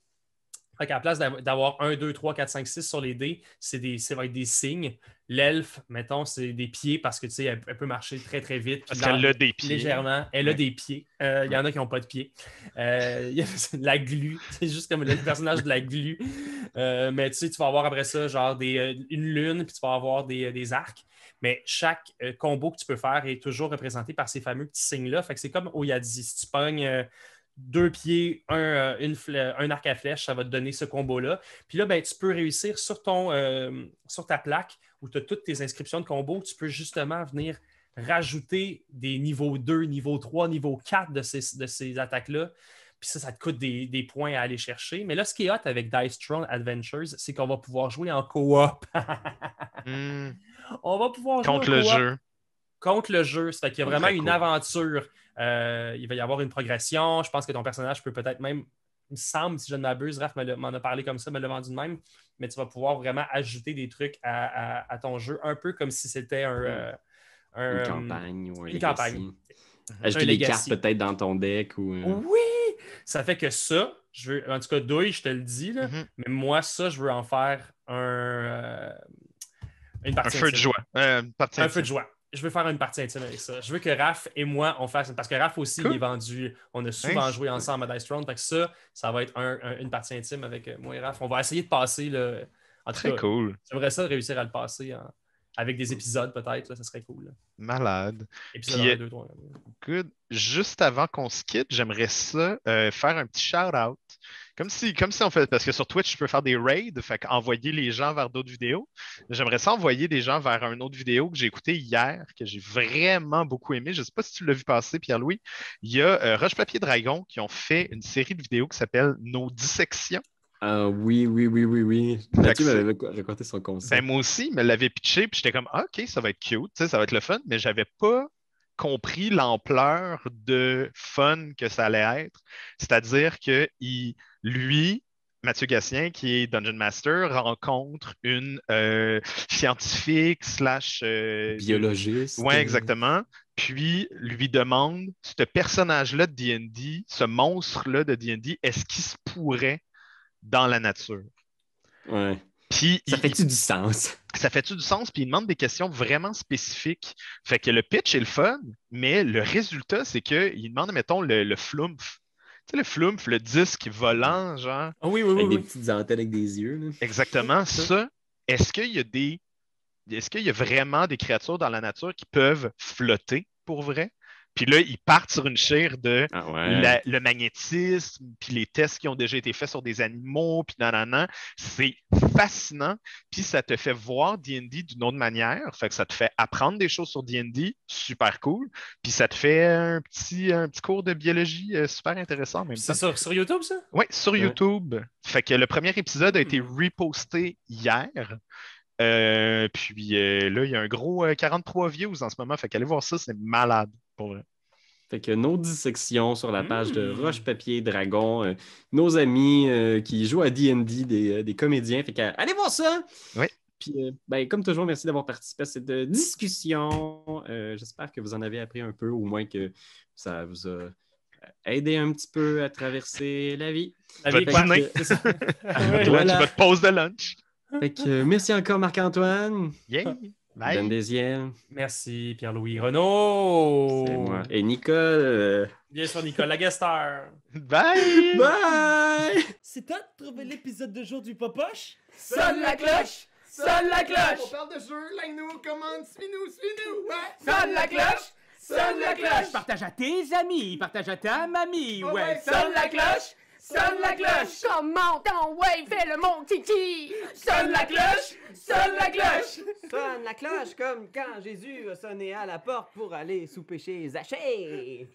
Fait qu'à la place d'av- d'avoir 1, 2, 3, 4, 5, 6 sur les dés, c'est des, ça va être des signes. L'elfe, mettons, c'est des pieds parce que tu sais, elle, elle peut marcher très très vite. Parce qu'elle a des pieds. Légèrement. Elle a des pieds. Euh, Il y en a qui n'ont pas de pieds. Euh, Il y a la glu. C'est juste comme le personnage de la glu. Euh, mais tu sais, tu vas avoir après ça, genre des, une lune, puis tu vas avoir des, des arcs. Mais chaque combo que tu peux faire est toujours représenté par ces fameux petits signes-là. Fait que c'est comme au Yadi. Si tu pognes deux pieds, un, euh, une un arc à flèche, ça va te donner ce combo-là. Puis là, ben, tu peux réussir sur, ton, euh, sur ta plaque où tu as toutes tes inscriptions de combo. Tu peux justement venir rajouter des niveaux 2, niveau 3, niveau 4 de ces, de ces attaques-là. Puis ça, ça te coûte des, des points à aller chercher. Mais là, ce qui est hot avec Dice Throne Adventures, c'est qu'on va pouvoir jouer en coop. Hmm. On va pouvoir Contre jouer en le jeu. contre le jeu. C'est qu'il y a vraiment une cool. aventure. Euh, il va y avoir une progression. Je pense que ton personnage peut peut-être même, il me semble, si je ne m'abuse, Raph m'en a parlé comme ça, me l'a vendu de même, mais tu vas pouvoir vraiment ajouter des trucs à, à- à ton jeu, un peu comme si c'était un. euh, un, Une euh, campagne ou un une campagne. Ajouter Un des cartes peut-être dans ton deck ou. Oui! Ça fait que ça, je veux, en tout cas, Douille, je te le dis, là, Mhm. mais moi, ça, je veux en faire un, euh, une Un partie feu de joie. Euh, une partie Un feu de joie. Je veux faire une partie intime avec ça. Je veux que Raph et moi, on fasse. Parce que Raph aussi, Cool. il est vendu. On a souvent Nice. joué ensemble à Dice Throne. Fait que ça, ça va être un- un- une partie intime avec euh, moi et Raph. On va essayer de passer. Le... En Très cas, cool. j'aimerais ça réussir à le passer en- avec des épisodes, peut-être. là, Ça serait cool. là. Malade. Épisode Puis, 1, euh, 2, 3. Good. Juste avant qu'on se quitte, j'aimerais ça euh, faire un petit shout-out. Comme si, comme si on fait. Parce que sur Twitch, je peux faire des raids, fait qu'envoyer les gens vers d'autres vidéos. J'aimerais ça envoyer des gens vers une autre vidéo que j'ai écoutée hier, que j'ai vraiment beaucoup aimé. Je ne sais pas si tu l'as vu passer, Pierre-Louis. Il y a euh, Roche Papier Dragon qui ont fait une série de vidéos qui s'appelle Nos dissections. Ah oui, oui, oui, oui, oui. Mathieu m'avait raconté son concept. Ben, moi aussi, il me l'avait pitché, puis j'étais comme, ah, OK, ça va être cute, ça va être le fun, mais j'avais pas compris l'ampleur de fun que ça allait être. C'est-à-dire que il, lui, Mathieu Gatien, qui est Dungeon Master, rencontre une euh, scientifique slash euh, Biologiste. Euh, exactement. Puis lui demande, ce personnage-là de D&D, ce monstre-là de D&D, est-ce qu'il se pourrait dans la nature? Ouais. Puis Ça fait-tu du sens? ça fait-tu du sens? Puis il demande des questions vraiment spécifiques. Fait que le pitch est le fun, mais le résultat, c'est qu'il demande, mettons, le, le flumph. Sais, le flumph, le disque volant, genre. Ah oui, oui, oui. Avec des oui. petites antennes avec des yeux. là. Exactement. Ça, est-ce qu'il y a des. Est-ce qu'il y a vraiment des créatures dans la nature qui peuvent flotter pour vrai? Puis là, ils partent sur une chaire de Ah ouais. la- le magnétisme, puis les tests qui ont déjà été faits sur des animaux, puis nanana. C'est fascinant, puis ça te fait voir D&D d'une autre manière. Fait que ça te fait apprendre des choses sur D&D, super cool. Puis ça te fait un petit, un petit cours de biologie euh, super intéressant. C'est sur, sur YouTube, ça? Oui, sur Ouais. YouTube. Fait que le premier épisode a été reposté hier. Euh, puis euh, là, il y a un gros euh, 43 views en ce moment. Fait qu'allez voir ça, c'est malade pour vrai. Fait que nos dissections sur la page de Mm. Roche Papier Dragon, euh, nos amis euh, qui jouent à D&D, des, euh, des comédiens. Fait que, allez voir ça! Oui. Puis, euh, ben, comme toujours, merci d'avoir participé à cette discussion. Euh, J'espère que vous en avez appris un peu, au moins que ça vous a aidé un petit peu à traverser la vie. La vie. Votre Voilà. votre pause de lunch. Fait que, merci encore, Marc-Antoine. Yeah. Bye. Desiel, Merci, Pierre-Louis Renaud. c'est moi. Et Nicole. Bien sûr, Nicole Laguestar. Bye. Bye! C'est toi de trouver l'épisode de jour du Popoche? Sonne la cloche! Sonne la On cloche! parle de jeu, like-nous, commande, suis-nous, suis-nous, ouais! Sonne la cloche! Sonne la cloche! Partage à tes amis, partage à ta mamie, Ouais, ouais. Sonne la cloche! Sonne la cloche! Comment ton ouais, fais le mon titi! Sonne la cloche! Sonne la cloche! Sonne la cloche comme quand Jésus a sonné à la porte pour aller sous péché Zachée.